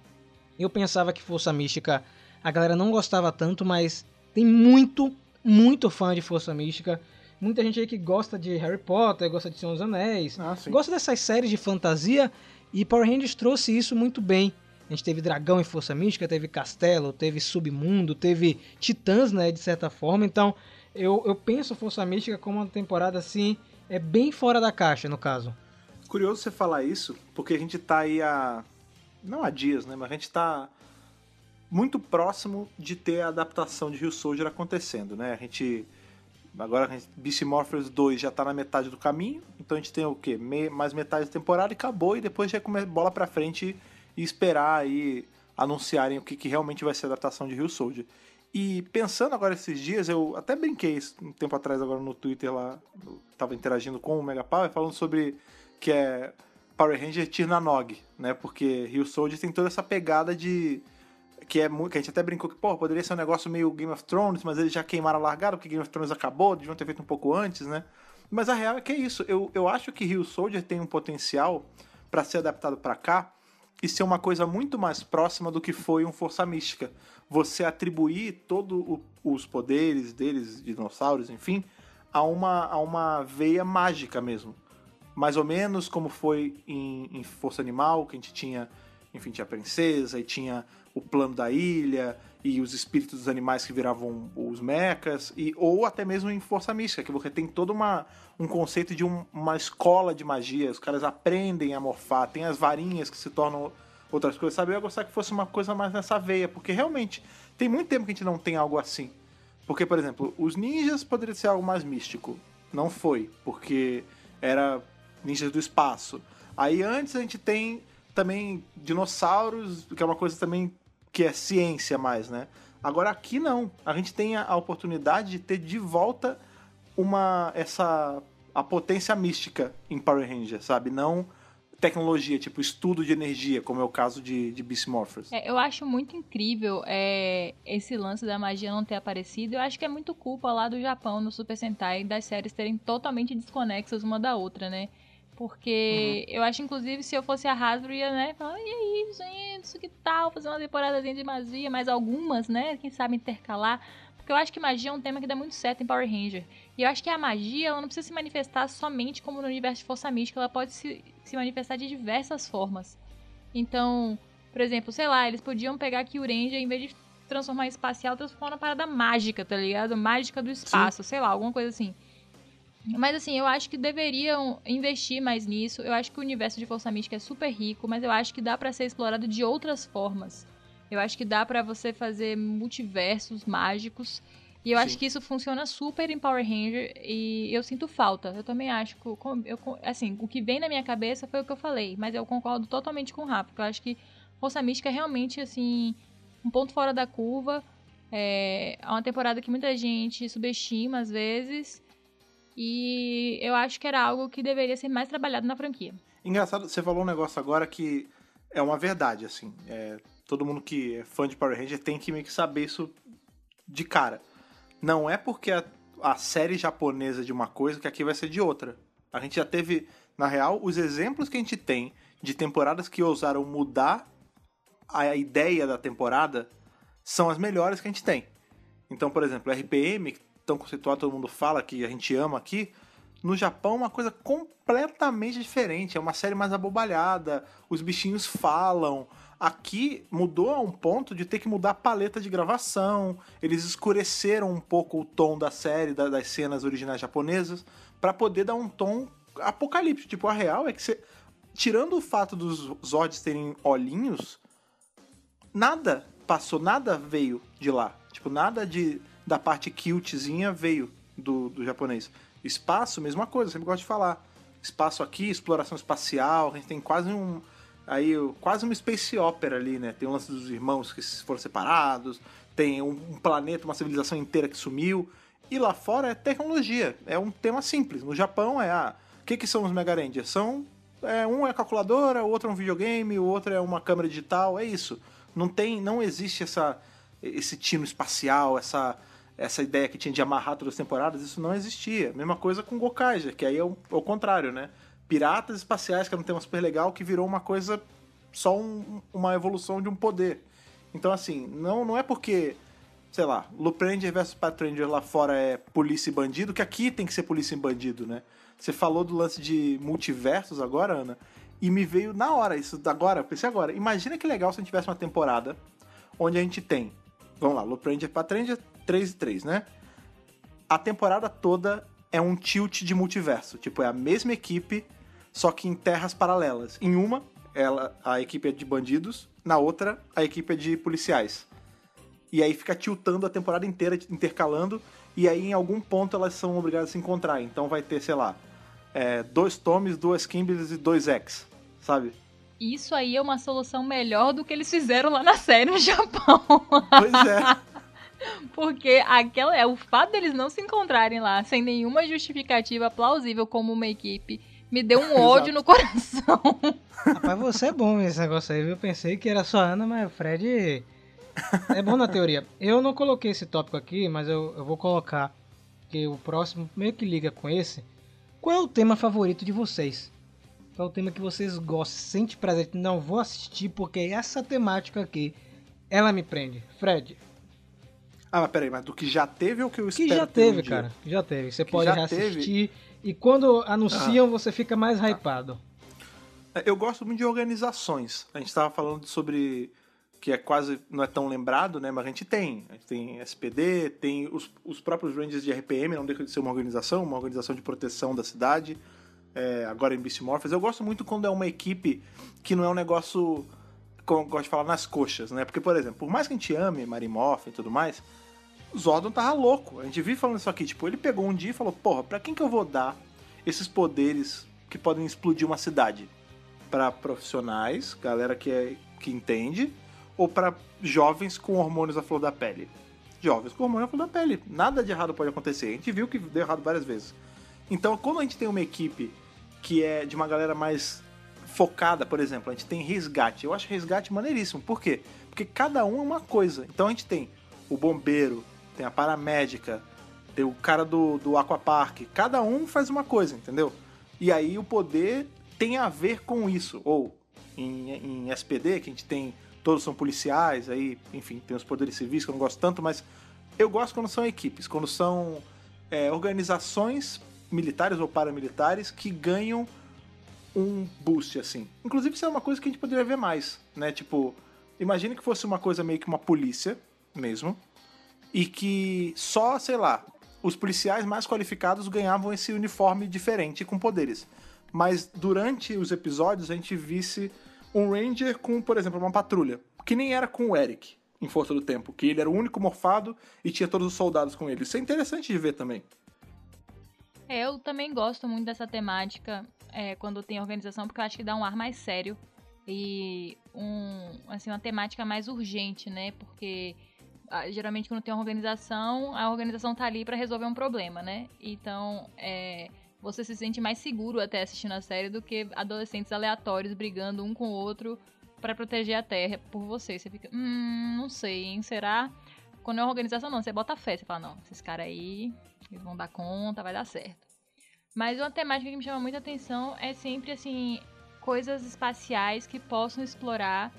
Eu pensava que Força Mística a galera não gostava tanto, mas tem muito, muito fã de Força Mística. Muita gente aí que gosta de Harry Potter, gosta de Senhor dos Anéis, Ah, gosta dessas séries de fantasia e Power Rangers trouxe isso muito bem. A gente teve dragão em Força Mística, teve castelo, teve submundo, teve titãs, né, de certa forma. Então, eu, eu penso Força Mística como uma temporada assim, é bem fora da caixa, no caso. Curioso você falar isso, porque a gente tá aí há. Não há dias, né? Mas a gente tá muito próximo de ter a adaptação de Rio Soldier acontecendo, né? A gente. Agora Beast Morphers 2 já tá na metade do caminho, então a gente tem o quê? Me- mais metade da temporada e acabou, e depois já come bola pra frente e esperar aí anunciarem o que, que realmente vai ser a adaptação de Rio Soldier. E pensando agora esses dias, eu até brinquei um tempo atrás agora no Twitter lá, eu tava interagindo com o Mega Power, falando sobre que é Power Ranger Tirnanog, né? Porque Rio Soldier tem toda essa pegada de que é muito, que a gente até brincou que, pô, poderia ser um negócio meio Game of Thrones, mas eles já queimaram a largada porque Game of Thrones acabou, deviam ter feito um pouco antes, né? Mas a real é que é isso. Eu, eu acho que Rio Soldier tem um potencial para ser adaptado para cá e ser uma coisa muito mais próxima do que foi um Força Mística. Você atribuir todos os poderes deles, dinossauros, enfim, a uma, a uma veia mágica mesmo. Mais ou menos como foi em, em Força Animal, que a gente tinha, enfim, tinha a princesa e tinha o plano da ilha e os espíritos dos animais que viravam os mechas, e, ou até mesmo em Força Mística, que você tem todo uma, um conceito de um- uma escola de magia, os caras aprendem a morfar, tem as varinhas que se tornam outras coisas, sabe? Eu ia gostar que fosse uma coisa mais nessa veia, porque realmente tem muito tempo que a gente não tem algo assim. Porque, por exemplo, os ninjas poderia ser algo mais místico. Não foi, porque era ninjas do espaço. Aí antes a gente tem também dinossauros, que é uma coisa também que é ciência mais, né? Agora aqui não. A gente tem a, oportunidade de ter de volta uma essa a potência mística em Power Ranger, sabe? Não tecnologia, tipo estudo de energia, como é o caso de, de Beast Morphers. É, eu acho muito incrível é, esse lance da magia não ter aparecido. Eu acho que é muito culpa lá do Japão no Super Sentai das séries terem totalmente desconexas uma da outra, né? Porque eu acho, inclusive, se eu fosse a Hasbro, ia, né, falar, e aí, gente, isso que tal? Fazer uma temporadazinha de magia, mais algumas, né? Quem sabe intercalar. Porque eu acho que magia é um tema que dá muito certo em Power Ranger. E eu acho que a magia, ela não precisa se manifestar somente como no universo de Força Mística, ela pode se, se manifestar de diversas formas. Então, por exemplo, sei lá, eles podiam pegar aqui o Ranger, em vez de transformar em espacial, transformar na parada mágica, tá ligado? Mágica do espaço, sei lá, alguma coisa assim. Mas assim, eu acho que deveriam investir mais nisso. Eu acho que o universo de Força Mística é super rico, mas eu acho que dá pra ser explorado de outras formas. Eu acho que dá pra você fazer multiversos mágicos. E eu acho Sim. que isso funciona super em Power Ranger e eu sinto falta. Eu também acho que, eu, assim, o que vem na minha cabeça foi o que eu falei, mas eu concordo totalmente com o Rafa, porque eu acho que Força Mística é realmente, assim, um ponto fora da curva. É é uma temporada que muita gente subestima às vezes. E eu acho que era algo que deveria ser mais trabalhado na franquia. Engraçado, você falou um negócio agora que é uma verdade, assim. É, todo mundo que é fã de Power Ranger tem que meio que saber isso de cara. Não é porque a, a série japonesa é de uma coisa que aqui vai ser de outra. A gente já teve, na real, os exemplos que a gente tem de temporadas que ousaram mudar a ideia da temporada são as melhores que a gente tem. Então, por exemplo, RPM, tão conceituado, todo mundo fala que a gente ama aqui, no Japão é uma coisa completamente diferente. É uma série mais abobalhada, os bichinhos falam. Aqui mudou a um ponto de ter que mudar a paleta de gravação. Eles escureceram um pouco o tom da série, da- das cenas originais japonesas, para poder dar um tom apocalíptico. Tipo, a real é que você. Tirando o fato dos Zords terem olhinhos, nada passou, nada veio de lá. Tipo, nada de da parte cutezinha veio do, do japonês. Espaço, mesma coisa, sempre gosto de falar. Espaço aqui, exploração espacial, a gente tem quase um. Aí, quase uma space opera ali, né? Tem o lance dos irmãos que foram separados, tem um, um planeta, uma civilização inteira que sumiu. E lá fora é tecnologia, é um tema simples. No Japão é ah, o que, que são os Mega Rangers? São. É, um é calculadora, o outro é um videogame, o outro é uma câmera digital, é isso. Não tem. Não existe essa, esse tino espacial, essa, essa ideia que tinha de amarrar todas as temporadas, isso não existia. Mesma coisa com Gokaiger, que aí é o, é o contrário, né? Piratas espaciais, que era um tema super legal, que virou uma coisa. só um- uma evolução de um poder. Então, assim, não, não é porque sei lá, Loop Ranger versus Path Ranger lá fora é polícia e bandido, que aqui tem que ser polícia e bandido, né? Você falou do lance de multiversos agora, Ana, e me veio na hora isso agora, pensei agora. Imagina que legal se a gente tivesse uma temporada onde a gente tem, vamos lá, Loop Ranger, Path Ranger, 3 e 3, né? A temporada toda é um tilt de multiverso, tipo, é a mesma equipe, só que em terras paralelas. Em uma, ela, a equipe é de bandidos, na outra, a equipe é de policiais. E aí fica tiltando a temporada inteira, intercalando, e aí em algum ponto elas são obrigadas a se encontrar. Então vai ter, sei lá, é, dois Toms, duas Kimberlys e dois X, sabe? Isso aí é uma solução melhor do que eles fizeram lá na série no Japão. Pois é. Porque aquela, é o fato deles não se encontrarem lá sem nenhuma justificativa plausível como uma equipe me deu um ódio no coração. Rapaz, você é bom nesse negócio aí, viu? Eu pensei que era só a Ana, mas o Fred é bom na teoria. Eu não coloquei esse tópico aqui, mas eu, eu vou colocar, que o próximo meio que liga com esse. Qual é o tema favorito de vocês? Qual é o tema que vocês gostam? Sente prazer? Não, vou assistir porque essa temática aqui, ela me prende. Fred, Ah, mas peraí, mas do que já teve ou que eu que espero já ter um teve, dia? cara. Que já teve. Você Que pode já reassistir. E quando anunciam, você fica mais hypado. É, Eu gosto muito de organizações. A gente estava falando sobre que é quase não é tão lembrado, né? Mas a gente tem. A gente tem SPD, tem os, os próprios Rangers de RPM, não deixa de ser uma organização, uma organização de proteção da cidade. É, agora em Beast Morphers. Eu gosto muito quando é uma equipe que não é um negócio, como eu gosto de falar, nas coxas, né? Porque, por exemplo, por mais que a gente ame Marimorph e tudo mais, Zordon tava louco. A gente vive falando isso aqui. Tipo, ele pegou um dia e falou: Porra, pra quem que eu vou dar esses poderes que podem explodir uma cidade? Pra profissionais, galera que, é, que entende, ou pra jovens com hormônios à flor da pele? Jovens com hormônio à flor da pele. Nada de errado pode acontecer. A gente viu que deu errado várias vezes. Então, quando a gente tem uma equipe que é de uma galera mais focada, por exemplo, a gente tem resgate. Eu acho resgate maneiríssimo. Por quê? Porque cada um é uma coisa. Então a gente tem o bombeiro, tem a paramédica, tem o cara do, do aquapark. Cada um faz uma coisa, entendeu? E aí o poder tem a ver com isso. Ou em, em SPD, que a gente tem. Todos são policiais, aí, enfim, tem os poderes civis que eu não gosto tanto, mas eu gosto quando são equipes, quando são é, organizações militares ou paramilitares que ganham um boost, assim. Inclusive, isso é uma coisa que a gente poderia ver mais, né? Tipo, imagine que fosse uma coisa meio que uma polícia mesmo, e que só, sei lá, os policiais mais qualificados ganhavam esse uniforme diferente com poderes. Mas durante os episódios a gente visse um Ranger com, por exemplo, uma patrulha, que nem era com o Eric em Força do Tempo, que ele era o único morfado e tinha todos os soldados com ele. Isso é interessante de ver também. É, eu também gosto muito dessa temática é, quando tem organização, porque eu acho que dá um ar mais sério e um, assim, uma temática mais urgente, né? Porque geralmente quando tem uma organização, a organização tá ali para resolver um problema, né? Então, é, você se sente mais seguro até assistindo a série do que adolescentes aleatórios brigando um com o outro para proteger a Terra por você. Você fica, hum, não sei, hein? Será? Quando é uma organização, não. Você bota fé. Você fala, não, esses caras aí, eles vão dar conta, vai dar certo. Mas uma temática que me chama muita atenção é sempre, assim, coisas espaciais que possam explorar,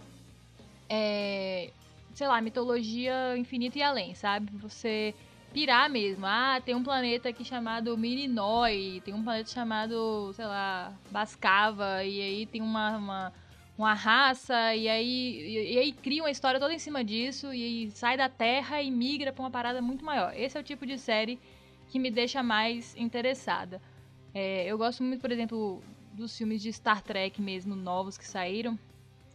é, sei lá, mitologia infinita e além, sabe? Você pirar mesmo. Ah, tem um planeta aqui chamado Mirinoi, tem um planeta chamado, sei lá, Bascava, e aí tem uma, uma, uma raça, e aí, e, e aí cria uma história toda em cima disso, e sai da Terra e migra pra uma parada muito maior. Esse é o tipo de série que me deixa mais interessada. É, eu gosto muito, por exemplo, dos filmes de Star Trek mesmo, novos que saíram.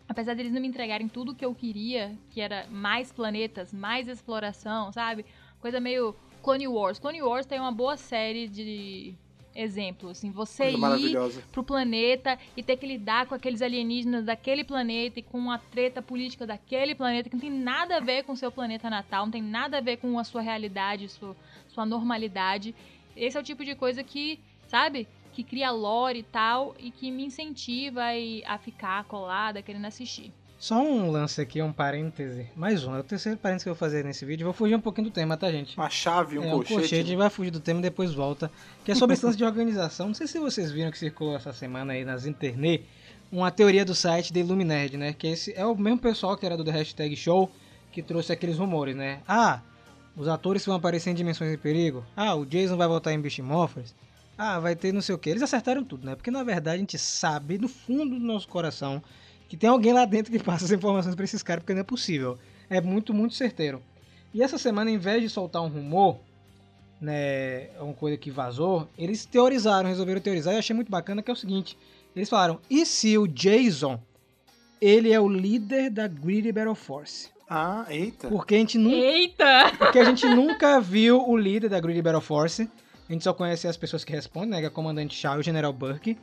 Apesar deles não me entregarem tudo o que eu queria, que era mais planetas, mais exploração, sabe? Coisa meio Clone Wars. Clone Wars tem uma boa série de exemplos, assim, você Coisa ir pro planeta e ter que lidar com aqueles alienígenas daquele planeta e com a treta política daquele planeta que não tem nada a ver com o seu planeta natal, não tem nada a ver com a sua realidade, sua, sua normalidade. Esse é o tipo de coisa que, sabe, que cria lore e tal e que me incentiva a ficar colada, querendo assistir. Só um lance aqui, um parêntese. Mais um, é o terceiro parêntese que eu vou fazer nesse vídeo. Vou fugir um pouquinho do tema, tá, gente? Uma chave, um é, colchete. um colchete, a gente vai fugir do tema e depois volta. Que é sobre esse lance de organização. Não sei se vocês viram que circulou essa semana aí nas internet uma teoria do site The Illuminerd, né? Que esse é o mesmo pessoal que era do The Hashtag Show que trouxe aqueles rumores, né? Ah, os atores vão aparecer em Dimensões de Perigo. Ah, o Jason vai voltar em Beast Morphers. Ah, vai ter não sei o que. Eles acertaram tudo, né? Porque na verdade a gente sabe, no fundo do nosso coração, que tem alguém lá dentro que passa as informações pra esses caras, porque não é possível. É muito, muito certeiro. E essa semana, em vez de soltar um rumor, né, uma coisa que vazou, eles teorizaram, resolveram teorizar. E eu achei muito bacana que é o seguinte: eles falaram, e se o Jason ele é o líder da Greedy Battle Force? Ah, eita. Porque a gente nunca. Eita! Porque a gente nunca viu o líder da Greedy Battle Force. A gente só conhece as pessoas que respondem, né? Que é o Comandante Shaw e o General Burke.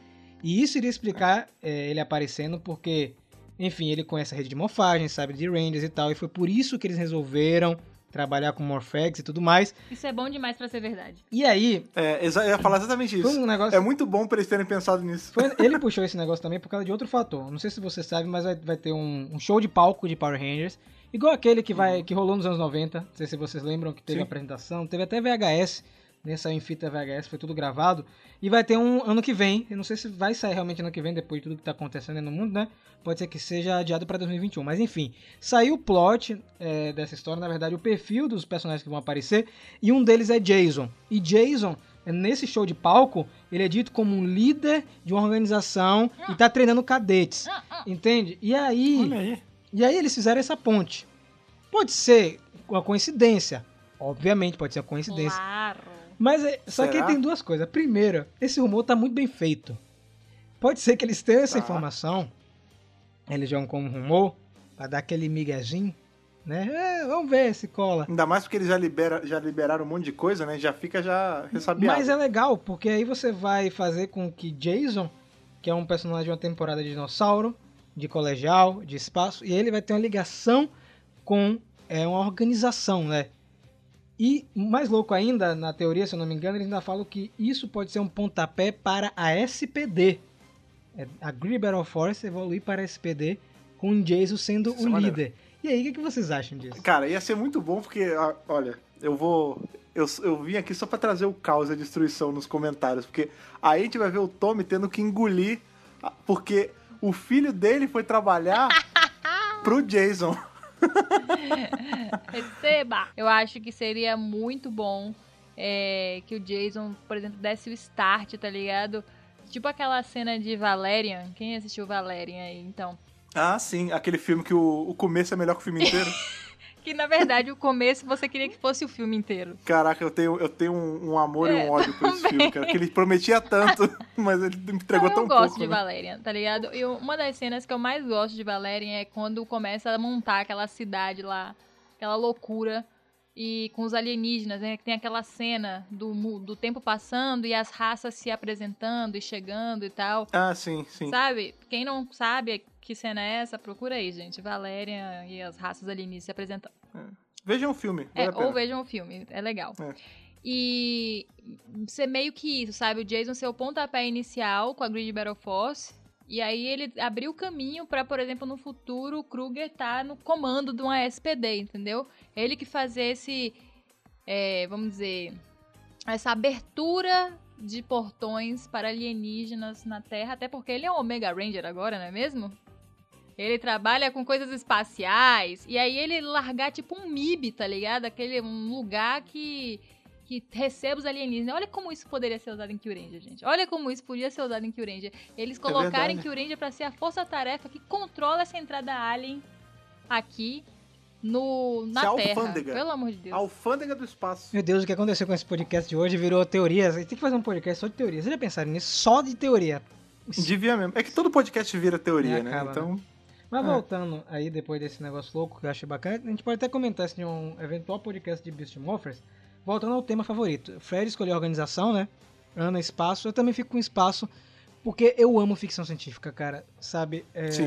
E isso iria explicar é, ele aparecendo porque, enfim, ele conhece a rede de morfagem, sabe de Rangers e tal. E foi por isso que eles resolveram trabalhar com Morphex e tudo mais. Isso é bom demais pra ser verdade. E aí, É, eu ia falar exatamente isso. foi um negócio... É muito bom pra eles terem pensado nisso. Foi- ele puxou esse negócio também por causa de outro fator. Não sei se você sabe, mas vai, vai ter um, um show de palco de Power Rangers. Igual aquele que, vai, que rolou nos anos 90. Não sei se vocês lembram que teve Sim. apresentação. Teve até VHS. Né, saiu em fita VHS, foi tudo gravado. E vai ter um ano que vem. Eu não sei se vai sair realmente ano que vem, depois de tudo que tá acontecendo aí no mundo, né? Pode ser que seja adiado pra 2021. Mas enfim, saiu o plot é, dessa história, na verdade, o perfil dos personagens que vão aparecer. E um deles é Jason. E Jason, nesse show de palco, ele é dito como um líder de uma organização e tá treinando cadetes. Entende? E aí. Olha aí. E aí eles fizeram essa ponte. Pode ser uma coincidência. Obviamente, pode ser uma coincidência. Claro. Mas é, só que Será? aí tem duas coisas. Primeiro, esse rumor tá muito bem feito. Pode ser que eles tenham essa Tá. informação, eles jogam como rumor, pra dar aquele miguezinho, né? É, vamos ver se cola. Ainda mais porque eles já, libera, já liberaram um monte de coisa, né? Já fica já ressabiado. Mas é legal, porque aí você vai fazer com que Jason, que é um personagem de uma temporada de dinossauro, de colegial, de espaço, e ele vai ter uma ligação com é, uma organização, né? E mais louco ainda, na teoria, se eu não me engano, eles ainda falam que isso pode ser um pontapé para a SPD. É, a Great Battle Force evoluir para a SPD, com o Jason sendo Isso é o maneiro. líder. E aí, o que, que vocês acham disso? Cara, ia ser muito bom porque, ah, olha, eu vou. eu, eu vim aqui só pra trazer o caos e a destruição nos comentários, porque aí a gente vai ver o Tommy tendo que engolir, a- porque o filho dele foi trabalhar pro Jason. Receba! Eu acho que seria muito bom é, que o Jason, por exemplo, desse o start, tá ligado? Tipo aquela cena de Valerian. Quem assistiu Valerian aí, então? Ah, sim, aquele filme que o, o começo é melhor que o filme inteiro. Que na verdade o começo você queria que fosse o filme inteiro. Caraca, eu tenho, eu tenho um, um amor e É, um ódio por esse filme, cara. Que ele prometia tanto, mas ele me entregou tão eu gosto pouco. de né? Valerian, tá ligado? E uma das cenas que eu mais gosto de Valerian é quando começa a montar aquela cidade lá, aquela loucura. E com os alienígenas, né? Que tem aquela cena do, do tempo passando e as raças se apresentando e chegando e tal. Ah, sim, sim. Sabe? Quem não sabe que cena é essa, procura aí, gente. Valerian e as raças alienígenas se apresentando. Vejam o filme, É, vale pena. ou vejam o filme, é legal. É. E ser meio que isso, sabe? O Jason ser o pontapé inicial com a Grid Battle Force. E aí ele abriu o caminho pra, por exemplo, no futuro o Kruger tá no comando de uma SPD, entendeu? Ele que fazer esse, é, vamos dizer, essa abertura de portões para alienígenas na Terra, até porque ele é um Omega Ranger agora, não é mesmo? Ele trabalha com coisas espaciais. E aí ele largar tipo um MIB, tá ligado? Aquele um lugar que que recebe os alienígenas. Olha como isso poderia ser usado em Kyuranger, gente. Olha como isso podia ser usado em Kyuranger. Eles colocarem verdade. Kyuranger pra ser a força-tarefa que controla essa entrada alien aqui no na Terra. alfândega. Pelo amor de Deus. A alfândega do espaço. Meu Deus, o que aconteceu com esse podcast de hoje virou teorias. A gente tem que fazer um podcast só de teorias. Vocês já pensaram nisso? Só de teoria. Devia mesmo. É que todo podcast vira teoria, É, né? acaba, Então, Mas É. voltando aí, depois desse negócio louco que eu achei bacana, a gente pode até comentar isso em um eventual podcast de Beast Morphers. Voltando ao tema favorito. Fred escolheu a organização, né? Ana, espaço. Eu também fico com espaço, porque eu amo ficção científica, cara. Sabe? É, Sim.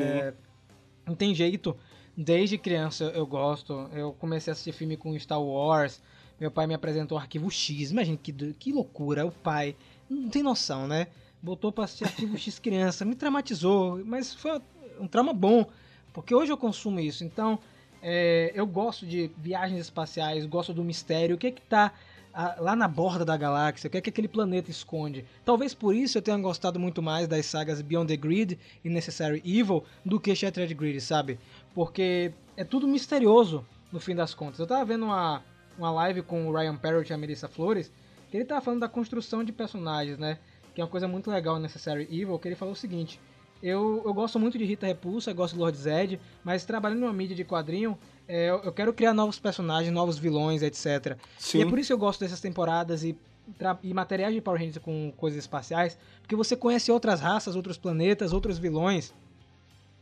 Não tem jeito. Desde criança eu gosto. Eu comecei a assistir filme com Star Wars. Meu pai me apresentou Arquivo X. Imagina que, que loucura. O pai não tem noção, né? Botou pra assistir Arquivo X criança. Me traumatizou. Mas foi um trauma bom. Porque hoje eu consumo isso. Então, é, eu gosto de viagens espaciais. Gosto do mistério. O que é que tá ah, lá na borda da galáxia? O que é que aquele planeta esconde? Talvez por isso eu tenha gostado muito mais das sagas Beyond the Grid e Necessary Evil do que Shattered Grid, sabe? Porque é tudo misterioso no fim das contas. Eu tava vendo uma, uma live com o Ryan Parrott e a Melissa Flores, que ele tava falando da construção de personagens, né? Que é uma coisa muito legal em Necessary Evil, que ele falou o seguinte. Eu, eu gosto muito de Rita Repulsa, gosto do Lord Zed, mas trabalhando numa mídia de quadrinho, é, eu, quero criar novos personagens, novos vilões, etc. sim. E é por isso que eu gosto dessas temporadas e, e materiais de Power Rangers com coisas espaciais, porque você conhece outras raças, outros planetas, outros vilões.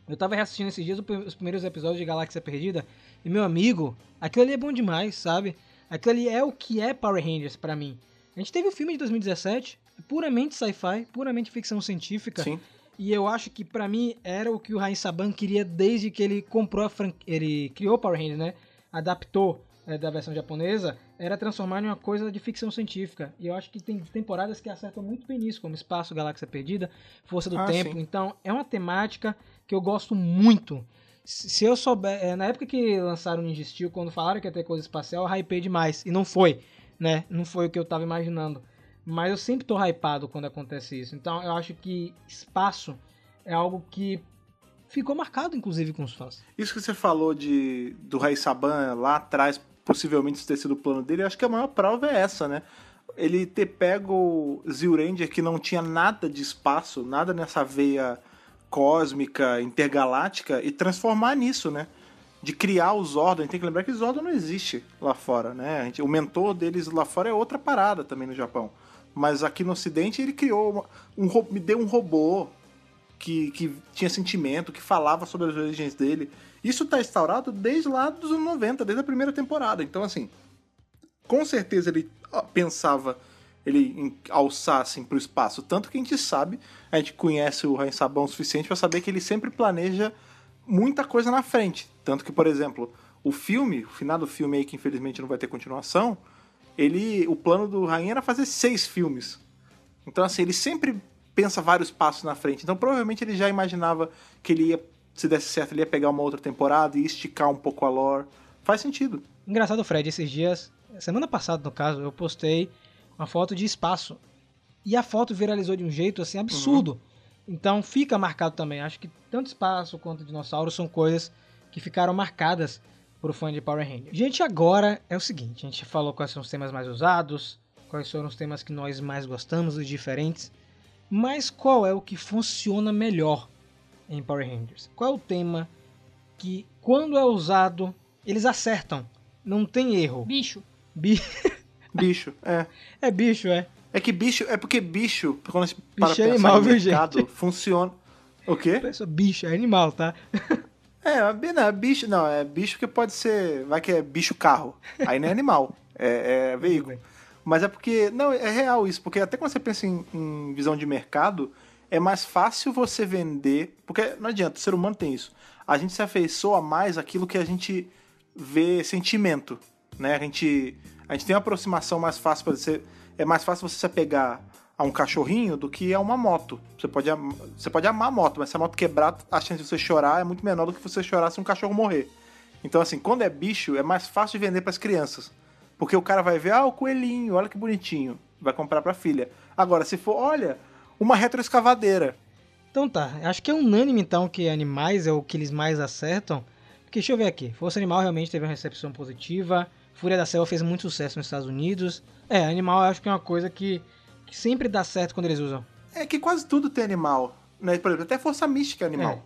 Eu tava reassistindo esses dias os primeiros episódios de Galáxia Perdida, e meu amigo, aquilo ali é bom demais, sabe? Aquilo ali é o que é Power Rangers pra mim. A gente teve o filme de 2017, puramente sci-fi, puramente ficção científica. Sim. E eu acho que pra mim era o que o Rain Saban queria desde que ele comprou a franquia. Ele criou Power Rangers, né? Adaptou é, da versão japonesa, era transformar em uma coisa de ficção científica. E eu acho que tem temporadas que acertam muito bem nisso, como Espaço, Galáxia Perdida, Força do Ah, Tempo. sim. Então é uma temática que eu gosto muito. Se se eu souber. é, na época que lançaram o Ninja Steel, quando falaram que ia ter coisa espacial, eu hypei demais. E não foi, né? Não foi o que eu tava imaginando. Mas eu sempre tô hypado quando acontece isso. Então eu acho que espaço é algo que ficou marcado, inclusive, com os fãs. Isso que você falou de do Rai Saban lá atrás, possivelmente isso ter sido o plano dele, eu acho que a maior prova é essa, né? Ele ter pego Zilranger que não tinha nada de espaço, nada nessa veia cósmica, intergaláctica, e transformar nisso, né? De criar o Zordon. Tem que lembrar que o Zordon não existe lá fora, né? Gente- o mentor deles lá fora é outra parada também no Japão. Mas aqui no Ocidente ele criou um, me deu um robô que, que tinha sentimento, que falava sobre as origens dele. Isso tá instaurado desde lá dos anos 90, desde a primeira temporada. Então, assim, com certeza ele pensava ele em alçar assim pro espaço. Tanto que a gente sabe, a gente conhece o Rain Sabão o suficiente para saber que ele sempre planeja muita coisa na frente. Tanto que, por exemplo, o filme, o final do filme aí, que infelizmente não vai ter continuação, ele. O plano do Rain era fazer seis filmes. Então, assim, ele sempre pensa vários passos na frente. Então, provavelmente ele já imaginava que ele ia, se desse certo, ele ia pegar uma outra temporada e esticar um pouco a lore. Faz sentido. Engraçado, Fred, esses dias semana passada no caso, eu postei uma foto de espaço. E a foto viralizou de um jeito assim absurdo. Então fica marcado também. Acho que tanto espaço quanto dinossauro são coisas que ficaram marcadas pro fã de Power Rangers. Gente, agora é o seguinte, a gente falou quais são os temas mais usados, quais foram os temas que nós mais gostamos, os diferentes. Mas qual é o que funciona melhor em Power Rangers? Qual é o tema que, quando é usado, eles acertam? Não tem erro. Bicho. Bi- Bicho, é. É bicho, é. É que bicho, é porque bicho, quando a gente para Bicho é pensar animal, no viu, mercado, gente? funciona. O quê? Bicho, é animal, tá? É, não, é bicho, não, é bicho que pode ser, vai que é bicho carro. Aí não é animal, é, é veículo. Mas é porque, não, é real isso, porque até quando você pensa em, em visão de mercado, é mais fácil você vender, porque não adianta, o ser humano tem isso. A gente se afeiçoa mais aquilo que a gente vê sentimento, né? A gente, a gente tem uma aproximação mais fácil para você, é mais fácil você se apegar a um cachorrinho do que a uma moto. Você pode, você pode amar a moto, mas se a moto quebrar, a chance de você chorar é muito menor do que você chorar se um cachorro morrer. Então, assim, quando é bicho, é mais fácil de vender para as crianças. Porque o cara vai ver, ah, o coelhinho, olha que bonitinho. Vai comprar pra filha. Agora, se for, olha, uma retroescavadeira. Então tá, acho que é unânime então que animais é o que eles mais acertam. Porque deixa eu ver aqui, Força Animal realmente teve uma recepção positiva, Fúria da Selva fez muito sucesso nos Estados Unidos. É, animal eu acho que é uma coisa que, que sempre dá certo quando eles usam. É que quase tudo tem animal. Né? Por exemplo, até força mística é animal. É.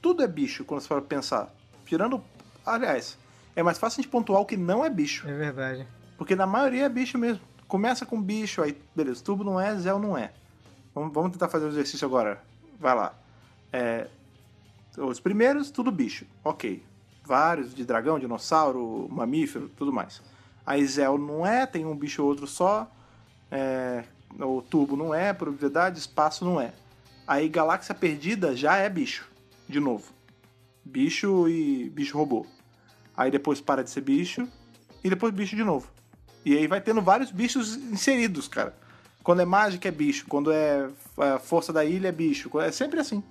Tudo é bicho, quando você for pensar. Tirando. Aliás, é mais fácil a gente pontuar o que não é bicho. É verdade. Porque na maioria é bicho mesmo. Começa com bicho, aí, beleza, tubo não é, Zéu não é. Vamos, vamos tentar fazer o exercício agora. Vai lá. É, os primeiros, tudo bicho. Ok. Vários de dragão, dinossauro, mamífero, tudo mais. Aí Zéu não é, tem um bicho ou outro só. É, o tubo não é, probabilidade, espaço não é. Aí Galáxia Perdida já é bicho, de novo. Bicho e bicho robô. Aí depois para de ser bicho e depois bicho de novo. E aí vai tendo vários bichos inseridos, cara. Quando é mágica é bicho, quando é, é força da ilha é bicho, é sempre assim.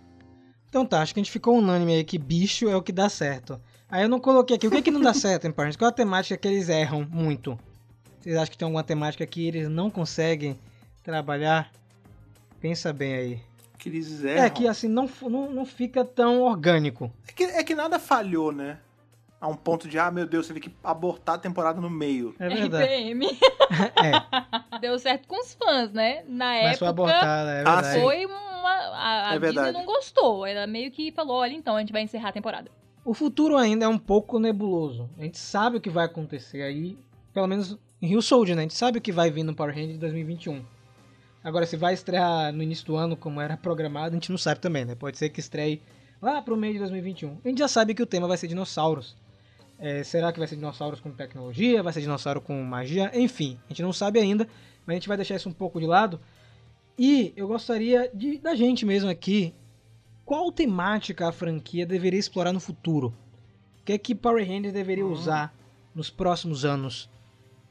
Então tá, acho que a gente ficou unânime aí que bicho é o que dá certo. Aí eu não coloquei aqui, o que que não dá certo em Power Rangers? Qual é a temática que eles erram muito? Vocês acham que tem alguma temática que eles não conseguem trabalhar? Pensa bem aí. Que eles É, erram. que assim, não, não, não fica tão orgânico. É que, é que nada falhou, né? A um ponto de, ah, meu Deus, teve que abortar a temporada no meio. É verdade. RPM. É, Deu certo com os fãs, né? Na mas foi época abortada, é Ah, verdade. foi uma. A, a É Disney não gostou. Ela meio que falou: olha, então a gente vai encerrar a temporada. O futuro ainda é um pouco nebuloso. A gente sabe o que vai acontecer aí, pelo menos em Rio Soldier, né? A gente sabe o que vai vir no Power Rangers de 2021. Agora, se vai estrear no início do ano, como era programado, a gente não sabe também, né? Pode ser que estreie lá pro meio de 2021. A gente já sabe que o tema vai ser dinossauros. É, será que vai ser dinossauros com tecnologia? Vai ser dinossauro com magia? Enfim, a gente não sabe ainda, mas a gente vai deixar isso um pouco de lado. E eu gostaria de, da gente mesmo aqui qual temática a franquia deveria explorar no futuro? O que é que Power Rangers deveria usar nos próximos anos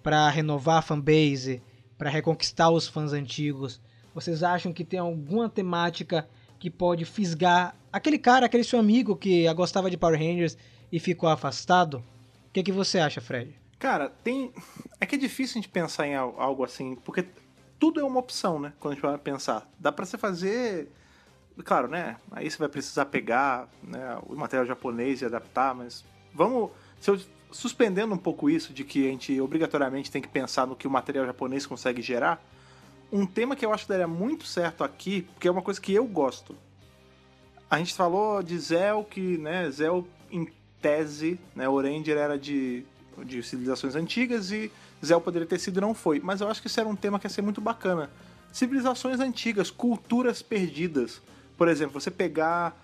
para renovar a fanbase, para reconquistar os fãs antigos? Vocês acham que tem alguma temática que pode fisgar aquele cara, aquele seu amigo que gostava de Power Rangers e ficou afastado? O que é que você acha, Fred? Cara, tem. É que é difícil a gente pensar em al- algo assim, porque tudo é uma opção, né? Quando a gente vai pensar. Dá pra você fazer. Claro, né? Aí você vai precisar pegar né, o material japonês e adaptar, mas vamos. Se eu suspendendo um pouco isso de que a gente obrigatoriamente tem que pensar no que o material japonês consegue gerar, um tema que eu acho que daria muito certo aqui, porque é uma coisa que eu gosto. A gente falou de Zell, que, né, Zell em tese, né, o Ranger era de, de civilizações antigas e Zell poderia ter sido e não foi. Mas eu acho que isso era um tema que ia ser muito bacana. Civilizações antigas, culturas perdidas. Por exemplo, você pegar.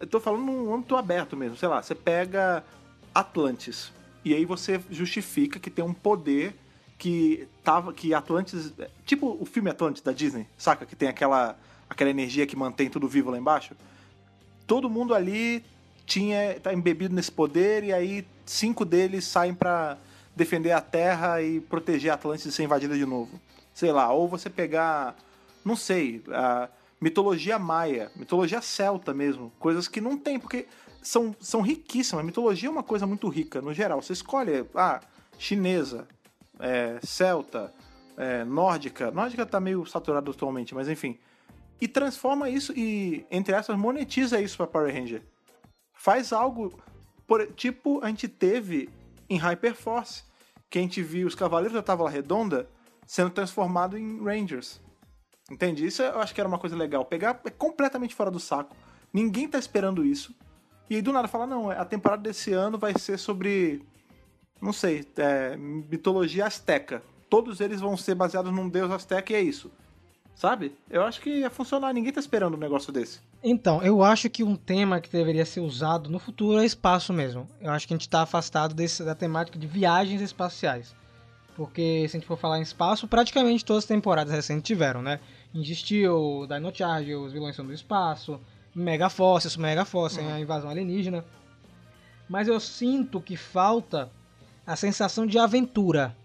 Eu tô falando num âmbito aberto mesmo, sei lá, você pega Atlantis. E aí você justifica que tem um poder que tava. que Atlantis. Tipo o filme Atlantis da Disney, saca? Que tem aquela, aquela energia que mantém tudo vivo lá embaixo. Todo mundo ali tinha tá embebido nesse poder e aí cinco deles saem pra defender a Terra e proteger Atlantis de ser invadida de novo. Sei lá, ou você pegar, não sei, a mitologia maia, mitologia celta mesmo, coisas que não tem, porque são, são riquíssimas. A mitologia é uma coisa muito rica, no geral. Você escolhe, ah, chinesa, é, celta, é, nórdica. Nórdica tá meio saturado atualmente, mas enfim. E transforma isso e, entre aspas, monetiza isso pra Power Ranger. Faz algo, por- tipo a gente teve em Hyperforce, que a gente viu os Cavaleiros da Távola Redonda sendo transformado em Rangers. Entende? Isso eu acho que era uma coisa legal. Pegar é completamente fora do saco. Ninguém tá esperando isso. E aí do nada falar, não, a temporada desse ano vai ser sobre. Não sei, é, mitologia asteca. Todos eles vão ser baseados num deus asteca e é isso. Sabe? Eu acho que ia funcionar. Ninguém tá esperando um negócio desse. Então, eu acho que um tema que deveria ser usado no futuro é espaço mesmo. Eu acho que a gente está afastado desse, da temática de viagens espaciais. Porque se a gente for falar em espaço, praticamente todas as temporadas recentes tiveram, né? Ingestiu, Dino Charge, os vilões são do espaço, Mega Force, isso Mega Force, a invasão alienígena. Mas eu sinto que falta a sensação de aventura.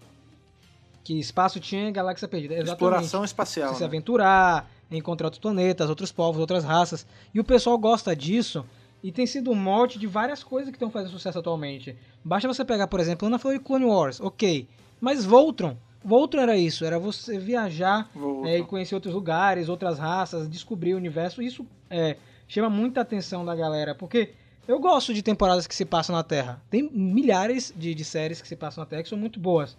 Que espaço tinha em Galáxia Perdida. Exatamente Exploração espacial. você se né? aventurar, encontrar outros planetas, outros povos, outras raças. E o pessoal gosta disso. E tem sido um mote de várias coisas que estão fazendo sucesso atualmente. Basta você pegar, por exemplo, Ana falou de Clone Wars, ok. Mas Voltron. Voltron era isso, era você viajar é, e conhecer outros lugares, outras raças, descobrir o universo. Isso é, chama muita atenção da galera, porque eu gosto de temporadas que se passam na Terra. Tem milhares de, de séries que se passam na Terra que são muito boas.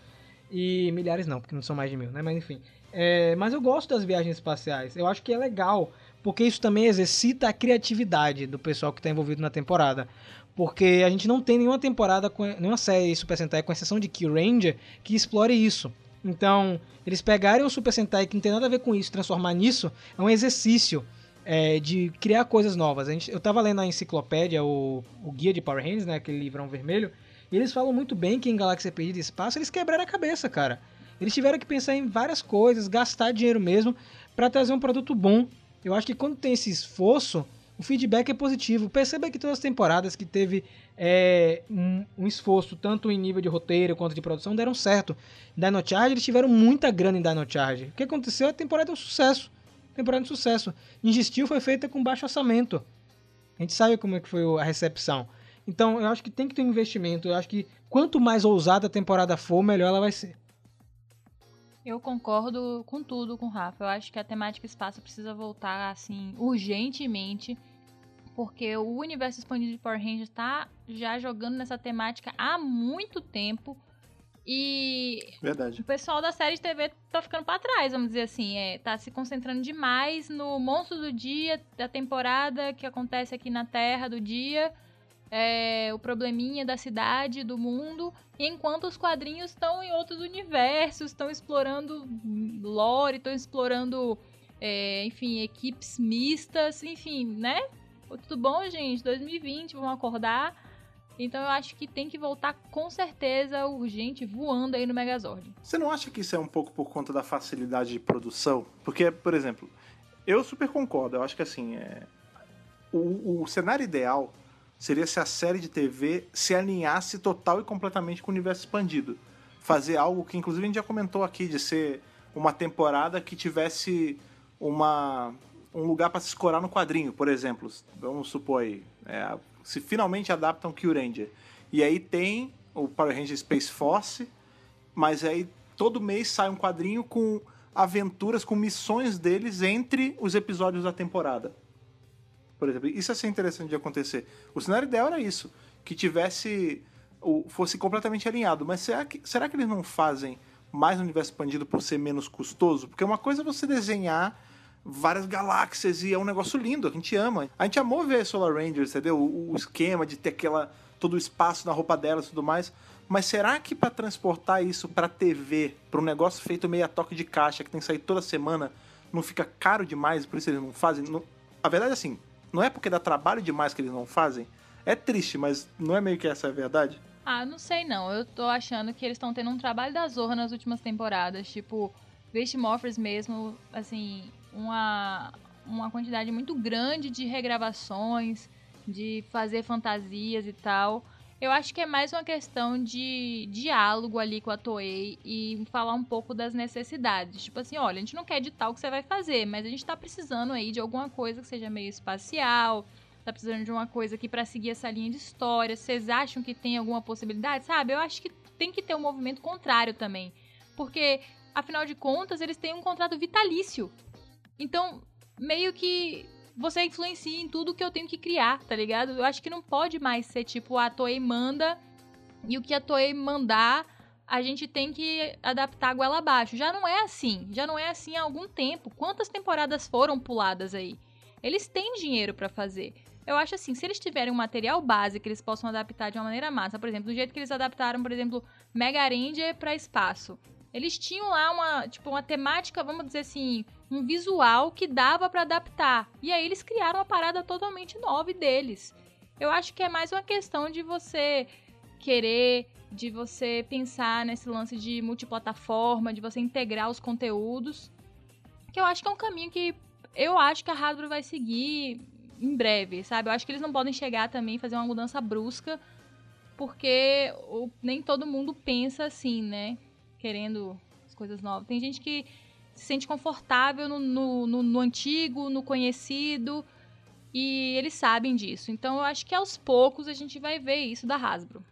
E milhares não, porque não são mais de mil, né? Mas enfim. É, mas eu gosto das viagens espaciais. Eu acho que é legal, porque isso também exercita a criatividade do pessoal que está envolvido na temporada. Porque a gente não tem nenhuma temporada, com, nenhuma série Super Sentai, com exceção de Key Ranger, que explore isso. Então, eles pegarem um Super Sentai que não tem nada a ver com isso, transformar nisso, é um exercício é, de criar coisas novas. A gente, eu tava lendo a enciclopédia, o, o guia de Power Rangers, né, aquele livrão vermelho, e eles falam muito bem que em Galáxia Perdida e Espaço eles quebraram a cabeça, cara. Eles tiveram que pensar em várias coisas, gastar dinheiro mesmo, para trazer um produto bom. Eu acho que quando tem esse esforço, o feedback é positivo. Perceba que todas as temporadas que teve é, um, um esforço, tanto em nível de roteiro quanto de produção, deram certo. Dino Charge, eles tiveram muita grana em Dino Charge. O que aconteceu? A temporada é um sucesso. Temporada de sucesso. Ingestiu foi feita com baixo orçamento. A gente sabe como é que foi a recepção. Então, eu acho que tem que ter um investimento. Eu acho que quanto mais ousada a temporada for, melhor ela vai ser. Eu concordo com tudo com o Rafa. Eu acho que a temática espaço precisa voltar, assim, urgentemente. Porque o universo expandido de Power Rangers tá já jogando nessa temática há muito tempo. E Verdade. o pessoal da série de TV tá ficando pra trás, vamos dizer assim. É, tá se concentrando demais no monstro do dia, da temporada que acontece aqui na Terra do dia. é, o probleminha da cidade, do mundo. Enquanto os quadrinhos estão em outros universos, estão explorando lore, estão explorando, é, enfim, equipes mistas, enfim, né? Tudo bom, gente? 2020, vamos acordar. Então eu acho que tem que voltar com certeza urgente, voando aí no Megazord. Você não acha que isso é um pouco por conta da facilidade de produção? Porque, por exemplo, eu super concordo. Eu acho que assim, é... o, o cenário ideal seria se a série de TV se alinhasse total e completamente com o universo expandido. Fazer algo que, inclusive, a gente já comentou aqui, de ser uma temporada que tivesse uma, um lugar para se escorar no quadrinho, por exemplo. Vamos supor aí, é, se finalmente adaptam Kill Ranger. E aí tem o Power Ranger Space Force, mas aí todo mês sai um quadrinho com aventuras, com missões deles entre os episódios da temporada. Por exemplo, isso ia ser interessante de acontecer. O cenário ideal era isso, que tivesse o, fosse completamente alinhado. Mas será que, será que eles não fazem mais no universo expandido por ser menos custoso? Porque uma coisa é você desenhar várias galáxias e é um negócio lindo, a gente ama. A gente amou ver Solar Rangers, entendeu? O, o esquema de ter aquela todo o espaço na roupa delas e tudo mais. Mas será que para transportar isso para TV, para um negócio feito meio a toque de caixa que tem que sair toda semana, não fica caro demais? Por isso eles não fazem? Não- A verdade é assim, não é porque dá trabalho demais que eles não fazem. É triste, mas não é meio que essa a verdade? Ah, não sei não. Eu tô achando que eles estão tendo um trabalho da zorra nas últimas temporadas. Tipo, Beast Morphers mesmo, assim, uma, uma quantidade muito grande de regravações, de fazer fantasias e tal. Eu acho que é mais uma questão de diálogo ali com a Toei e falar um pouco das necessidades. Tipo assim, olha, a gente não quer editar o que você vai fazer, mas a gente tá precisando aí de alguma coisa que seja meio espacial, tá precisando de uma coisa aqui pra seguir essa linha de história. Vocês acham que tem alguma possibilidade? Sabe? Eu acho que tem que ter um movimento contrário também. porque afinal de contas eles têm um contrato vitalício. Então, meio que você influencia em tudo que eu tenho que criar, tá ligado? Eu acho que não pode mais ser tipo a Toei manda e o que a Toei mandar a gente tem que adaptar a goela abaixo. Já não é assim, já não é assim há algum tempo. Quantas temporadas foram puladas aí? Eles têm dinheiro pra fazer. Eu acho assim, se eles tiverem um material base que eles possam adaptar de uma maneira massa, por exemplo, do jeito que eles adaptaram, por exemplo, Mega Ranger pra espaço. Eles tinham lá uma, tipo, uma temática, vamos dizer assim, um visual que dava pra adaptar. E aí eles criaram uma parada totalmente nova deles. Eu acho que é mais uma questão de você querer, de você pensar nesse lance de multiplataforma, de você integrar os conteúdos. Que eu acho que é um caminho que eu acho que a Hasbro vai seguir em breve, sabe? Eu acho que eles não podem chegar também e fazer uma mudança brusca, porque nem todo mundo pensa assim, né? Querendo as coisas novas. Tem gente que se sente confortável no, no, no- no antigo, no conhecido, e eles sabem disso. Então eu acho que aos poucos a gente vai ver isso da Hasbro.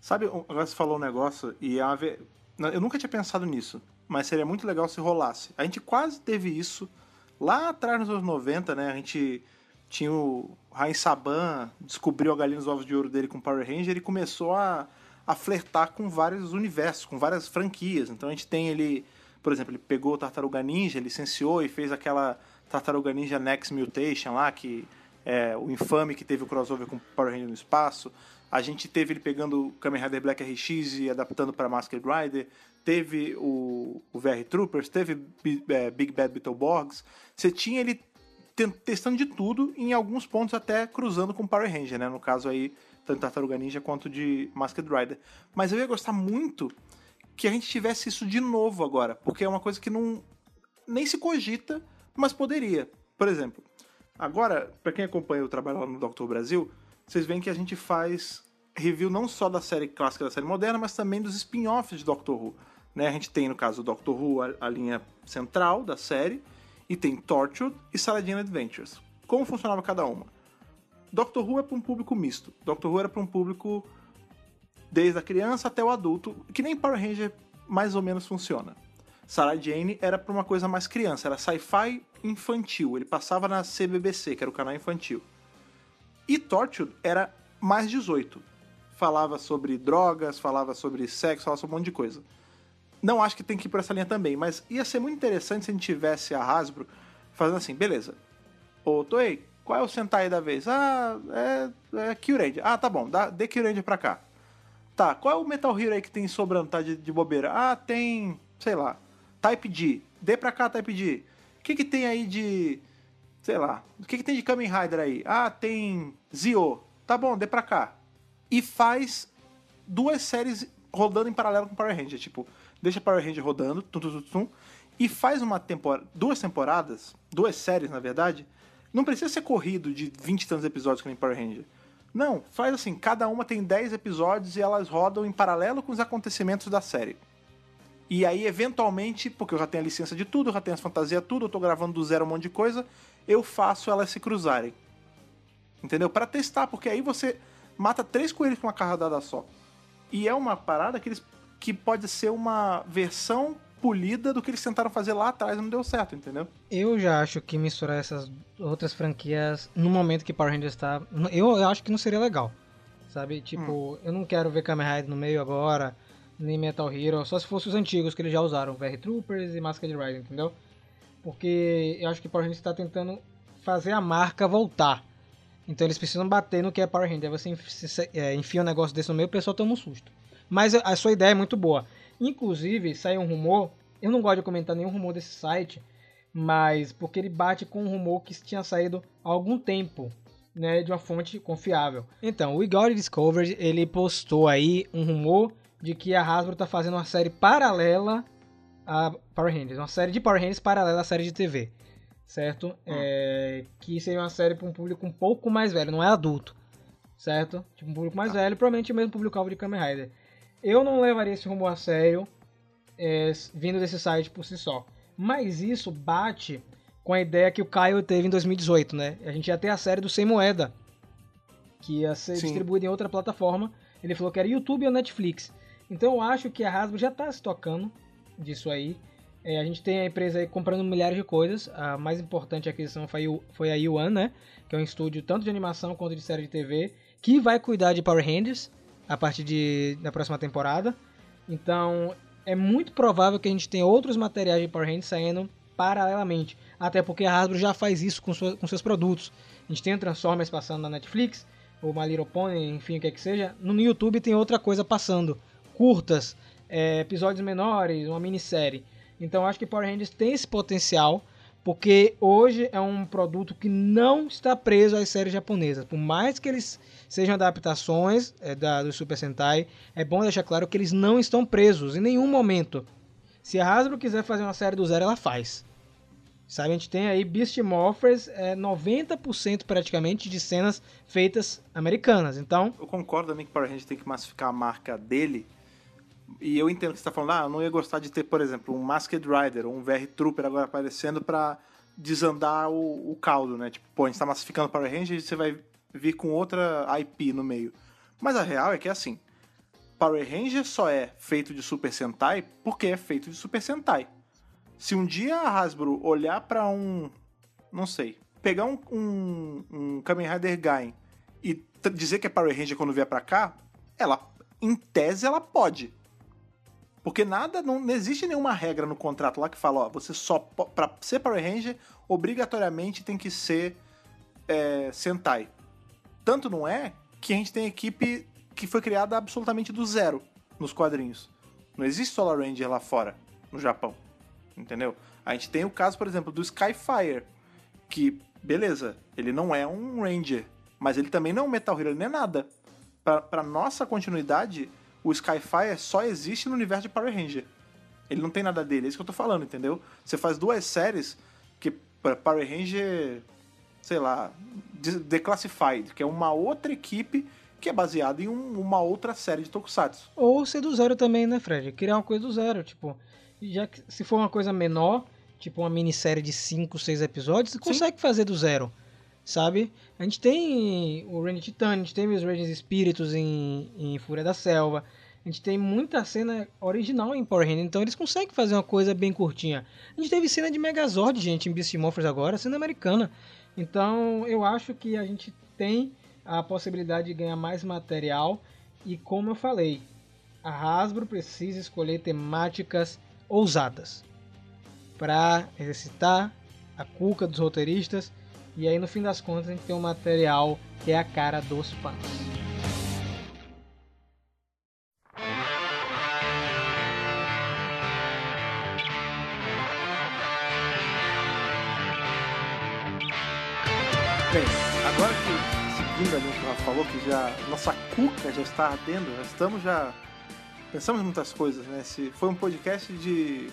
Sabe, agora você falou um negócio e é ve- eu nunca tinha pensado nisso, mas seria muito legal se rolasse. A gente quase teve isso lá atrás nos anos 90, né? A gente tinha o Rain Saban, descobriu a galinha dos ovos de ouro dele com Power Ranger e começou a, a flertar com vários universos, com várias franquias. Então a gente tem ele, por exemplo, ele pegou o Tartaruga Ninja, licenciou e fez aquela Tartaruga Ninja Next Mutation lá, que é o infame que teve o crossover com Power Ranger no espaço. A gente teve ele pegando o Kamen Rider Black RX e adaptando para Masked Rider. Teve o, o VR Troopers, teve Bi- é, Big Bad Beetleborgs. Você tinha ele testando de tudo, em alguns pontos até cruzando com Power Ranger, né? No caso aí, tanto Tartaruga Ninja quanto de Masked Rider. Mas eu ia gostar muito que a gente tivesse isso de novo agora, porque é uma coisa que não nem se cogita, mas poderia. Por exemplo, agora, pra quem acompanha o trabalho lá no Dr. Brasil, vocês veem que a gente faz review não só da série clássica da série moderna, mas também dos spin-offs de Doctor Who. Né? A gente tem, no caso, o Doctor Who, a, a linha central da série, e tem Torchwood e Saladin Adventures. Como funcionava cada uma? Doctor Who é para um público misto. Doctor Who era para um público desde a criança até o adulto, que nem Power Ranger mais ou menos funciona. Sarah Jane era para uma coisa mais criança, era sci-fi infantil. Ele passava na CBBC, que era o canal infantil. E Torchwood era mais 18. Falava sobre drogas, falava sobre sexo, falava sobre um monte de coisa. Não acho que tem que ir por essa linha também, mas ia ser muito interessante se a gente tivesse a Hasbro fazendo assim, beleza. Ô, Toei, qual é o Sentai da vez? Ah, é, é Kyuranger. Ah, tá bom, dá, dê Kyuranger pra cá. Tá, qual é o Metal Hero aí que tem sobrando, tá de, de bobeira? Ah, tem, sei lá, Type D. Dê pra cá, Type D. O que que tem aí de, sei lá, o que que tem de Kamen Rider aí? Ah, tem Zio. Tá bom, dê pra cá. E faz duas séries rodando em paralelo com Power Ranger, tipo, deixa Power Ranger rodando, tum, tum, tum, tum, e faz uma temporada, duas temporadas, duas séries, na verdade, não precisa ser corrido de 20 e tantos episódios que nem Power Ranger. Não, faz assim, cada uma tem 10 episódios e elas rodam em paralelo com os acontecimentos da série. E aí, eventualmente, porque eu já tenho a licença de tudo, eu já tenho as fantasias tudo, eu tô gravando do zero um monte de coisa, eu faço elas se cruzarem. Entendeu? Pra testar, porque aí você mata três coelhos com uma carradada só. E é uma parada que eles que pode ser uma versão polida do que eles tentaram fazer lá atrás e não deu certo, entendeu? Eu já acho que misturar essas outras franquias no momento que Power Rangers está. Eu, eu acho que não seria legal. Sabe? Tipo, eu não quero ver Kamen Rider no meio agora, nem Metal Hero, só se fosse os antigos que eles já usaram, VR Troopers e Masked Rider, entendeu? Porque eu acho que Power Rangers está tentando fazer a marca voltar. Então eles precisam bater no que é Power Ranger. Aí você é, enfia um negócio desse no meio, o pessoal toma um susto. Mas a sua ideia é muito boa. Inclusive, saiu um rumor. Eu não gosto de comentar nenhum rumor desse site, mas porque ele bate com um rumor que tinha saído há algum tempo, né, de uma fonte confiável. Então, o Igor Discovery, ele postou aí um rumor de que a Hasbro tá fazendo uma série paralela a Power Rangers, uma série de Power Rangers paralela à série de TV, certo? É, que seria uma série para um público um pouco mais velho, não é adulto, certo? Tipo um público mais velho, provavelmente o mesmo público-alvo de Kamen Rider. Eu não levaria esse rumor a sério, é, vindo desse site por si só. Mas isso bate com a ideia que o Caio teve em 2018, né? A gente ia ter a série do Sem Moeda, que ia ser Sim. distribuída em outra plataforma. Ele falou que era YouTube ou Netflix. Então eu acho que a Hasbro já está se tocando disso aí. É, a gente tem a empresa aí comprando milhares de coisas. A mais importante aquisição foi, foi a Yuan, né? Que é um estúdio tanto de animação quanto de série de TV, que vai cuidar de Power Rangers a partir de, da próxima temporada. Então, é muito provável que a gente tenha outros materiais de Power Rangers saindo paralelamente. Até porque a Hasbro já faz isso com, sua- com seus produtos. A gente tem Transformers passando na Netflix, ou My Little Pony, enfim, o que é que seja. No YouTube tem outra coisa passando. Curtas, é, episódios menores, uma minissérie. Então, acho que Power Rangers tem esse potencial, porque hoje é um produto que não está preso às séries japonesas. Por mais que eles sejam adaptações é, da, do Super Sentai, é bom deixar claro que eles não estão presos em nenhum momento. Se a Hasbro quiser fazer uma série do zero, ela faz. Sabe, a gente tem aí Beast Morphers, é 90% praticamente de cenas feitas americanas. Então, Eu concordo também que Power Rangers tem que massificar a marca dele. E eu entendo que você tá falando, ah, eu não ia gostar de ter, por exemplo, um Masked Rider ou um VR Trooper agora aparecendo pra desandar o, o caldo, né? Tipo, pô, a gente tá massificando Power Rangers e você vai vir com outra IP no meio. Mas a real é que é assim, Power Ranger só é feito de Super Sentai porque é feito de Super Sentai. Se um dia a Hasbro olhar pra um, não sei, pegar um, um, um Kamen Rider Gain e dizer que é Power Ranger quando vier pra cá, ela, em tese, ela pode. Porque nada, não, não existe nenhuma regra no contrato lá que fala, ó, você só, pra ser Power Ranger, obrigatoriamente tem que ser é, Sentai. Tanto não é que a gente tem equipe que foi criada absolutamente do zero nos quadrinhos. Não existe Solar Ranger lá fora, no Japão. Entendeu? A gente tem o caso, por exemplo, do Skyfire, que, beleza, ele não é um Ranger, mas ele também não é um Metal Hero, ele não é nada. Pra, pra nossa continuidade, o Skyfire só existe no universo de Power Ranger. Ele não tem nada dele, é isso que eu tô falando, entendeu? Você faz duas séries que pra Power Ranger, sei lá, de- Declassified, que é uma outra equipe que é baseada em um- uma outra série de Tokusatsu. Ou ser do zero também, né, Fred? Criar uma coisa do zero, tipo. Já que se for uma coisa menor, tipo uma minissérie de 5, 6 episódios, você consegue fazer do zero. Sabe? A gente tem o Ranger Titan, a gente tem os Rangers Espíritos em, em Fúria da Selva. A gente tem muita cena original em Power Rangers, então eles conseguem fazer uma coisa bem curtinha. A gente teve cena de Megazord, gente, em Beast Morphers agora, cena americana. Então eu acho que a gente tem a possibilidade de ganhar mais material e como eu falei, a Hasbro precisa escolher temáticas ousadas para exercitar a cuca dos roteiristas e aí no fim das contas a gente tem um material que é a cara dos fãs. Bem, agora que, seguindo ali o que Rafa falou, que já nossa cuca já está ardendo, já estamos já. Pensamos muitas coisas, né? Esse foi um podcast de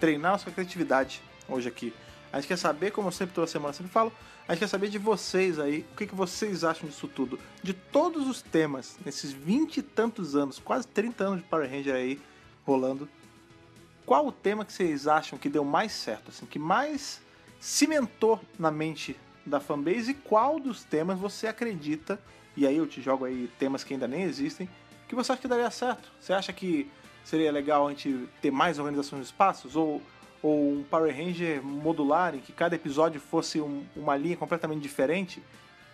treinar a sua criatividade hoje aqui. A gente quer saber, como eu sempre toda semana sempre falo, a gente quer saber de vocês aí, o que, que vocês acham disso tudo. De todos os temas, nesses vinte e tantos anos, quase 30 anos de Power Ranger aí rolando, qual o tema que vocês acham que deu mais certo, assim, que mais cimentou na mente da fanbase e qual dos temas você acredita, e aí eu te jogo aí temas que ainda nem existem, que você acha que daria certo? Você acha que seria legal a gente ter mais organização de espaços? Ou, ou um Power Ranger modular em que cada episódio fosse um- uma linha completamente diferente?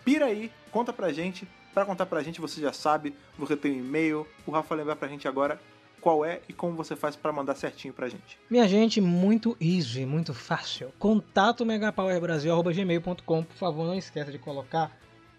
Pira aí, conta pra gente. Pra contar pra gente, você já sabe, você tem um e-mail, o Rafa lembrar pra gente agora qual é e como você faz pra mandar certinho pra gente. Minha gente, muito easy, muito fácil. Contato megapowerbrasil.gmail.com. Por favor, não esqueça de colocar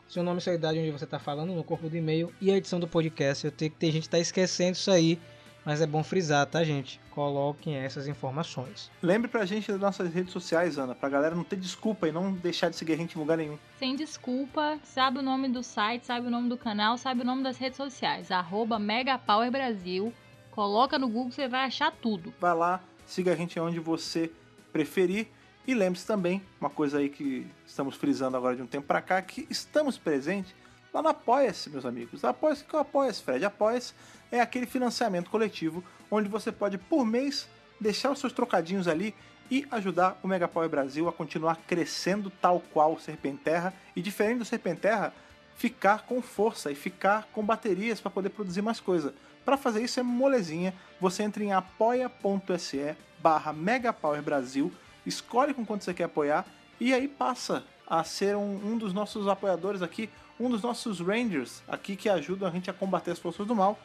seu nome e sua idade onde você está falando no corpo do e-mail e a edição do podcast. Eu tenho que ter gente que tá esquecendo isso aí, mas é bom frisar, tá, gente? Coloquem essas informações. Lembre pra gente das nossas redes sociais, Ana, pra galera não ter desculpa e não deixar de seguir a gente em lugar nenhum. Sem desculpa, sabe o nome do site, sabe o nome do canal, sabe o nome das redes sociais. Arroba Megapower Brasil. Coloca no Google, você vai achar tudo. Vai lá, siga a gente onde você preferir. E lembre-se também, uma coisa aí que estamos frisando agora de um tempo pra cá, que estamos presentes lá no Apoia-se, meus amigos. Apoia-se que é o Apoia-se, Fred. Apoia-se é aquele financiamento coletivo onde você pode, por mês, deixar os seus trocadinhos ali e ajudar o Mega Power Brasil a continuar crescendo tal qual o Serpenterra e, diferente do Serpenterra, ficar com força e ficar com baterias para poder produzir mais coisa. Para fazer isso é molezinha, você entra em apoia.se barra megapowerbrasil, escolhe com quanto você quer apoiar e aí passa a ser um, um dos nossos apoiadores aqui, um dos nossos rangers aqui que ajudam a gente a combater as forças do mal,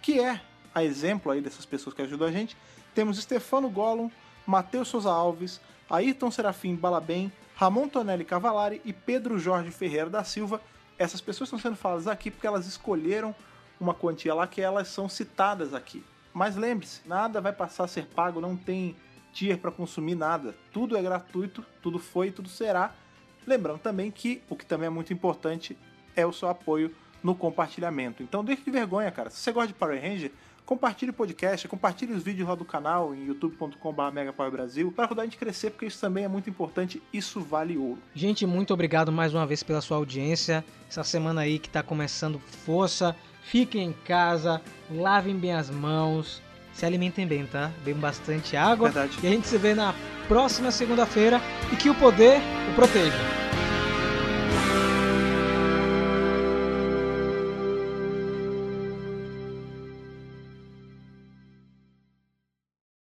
que é a exemplo aí dessas pessoas que ajudam a gente. Temos Stefano Gollum, Matheus Souza Alves, Ayrton Serafim Balabem, Ramon Tonelli Cavalari e Pedro Jorge Ferreira da Silva. Essas pessoas estão sendo faladas aqui porque elas escolheram uma quantia lá que elas são citadas aqui. Mas lembre-se, nada vai passar a ser pago, não tem tier para consumir nada. Tudo é gratuito, tudo foi e tudo será. Lembrando também que o que também é muito importante é o seu apoio no compartilhamento. Então deixe de vergonha, cara. Se você gosta de Power Ranger, compartilhe o podcast, compartilhe os vídeos lá do canal em youtube.com.br megapowerbrasil para ajudar a gente crescer, porque isso também é muito importante, isso vale ouro. Gente, muito obrigado mais uma vez pela sua audiência. Essa semana aí que tá começando força. Fiquem em casa, lavem bem as mãos, se alimentem bem, tá? Bebam bastante água. Verdade. E a gente se vê na próxima segunda-feira e que o poder o proteja.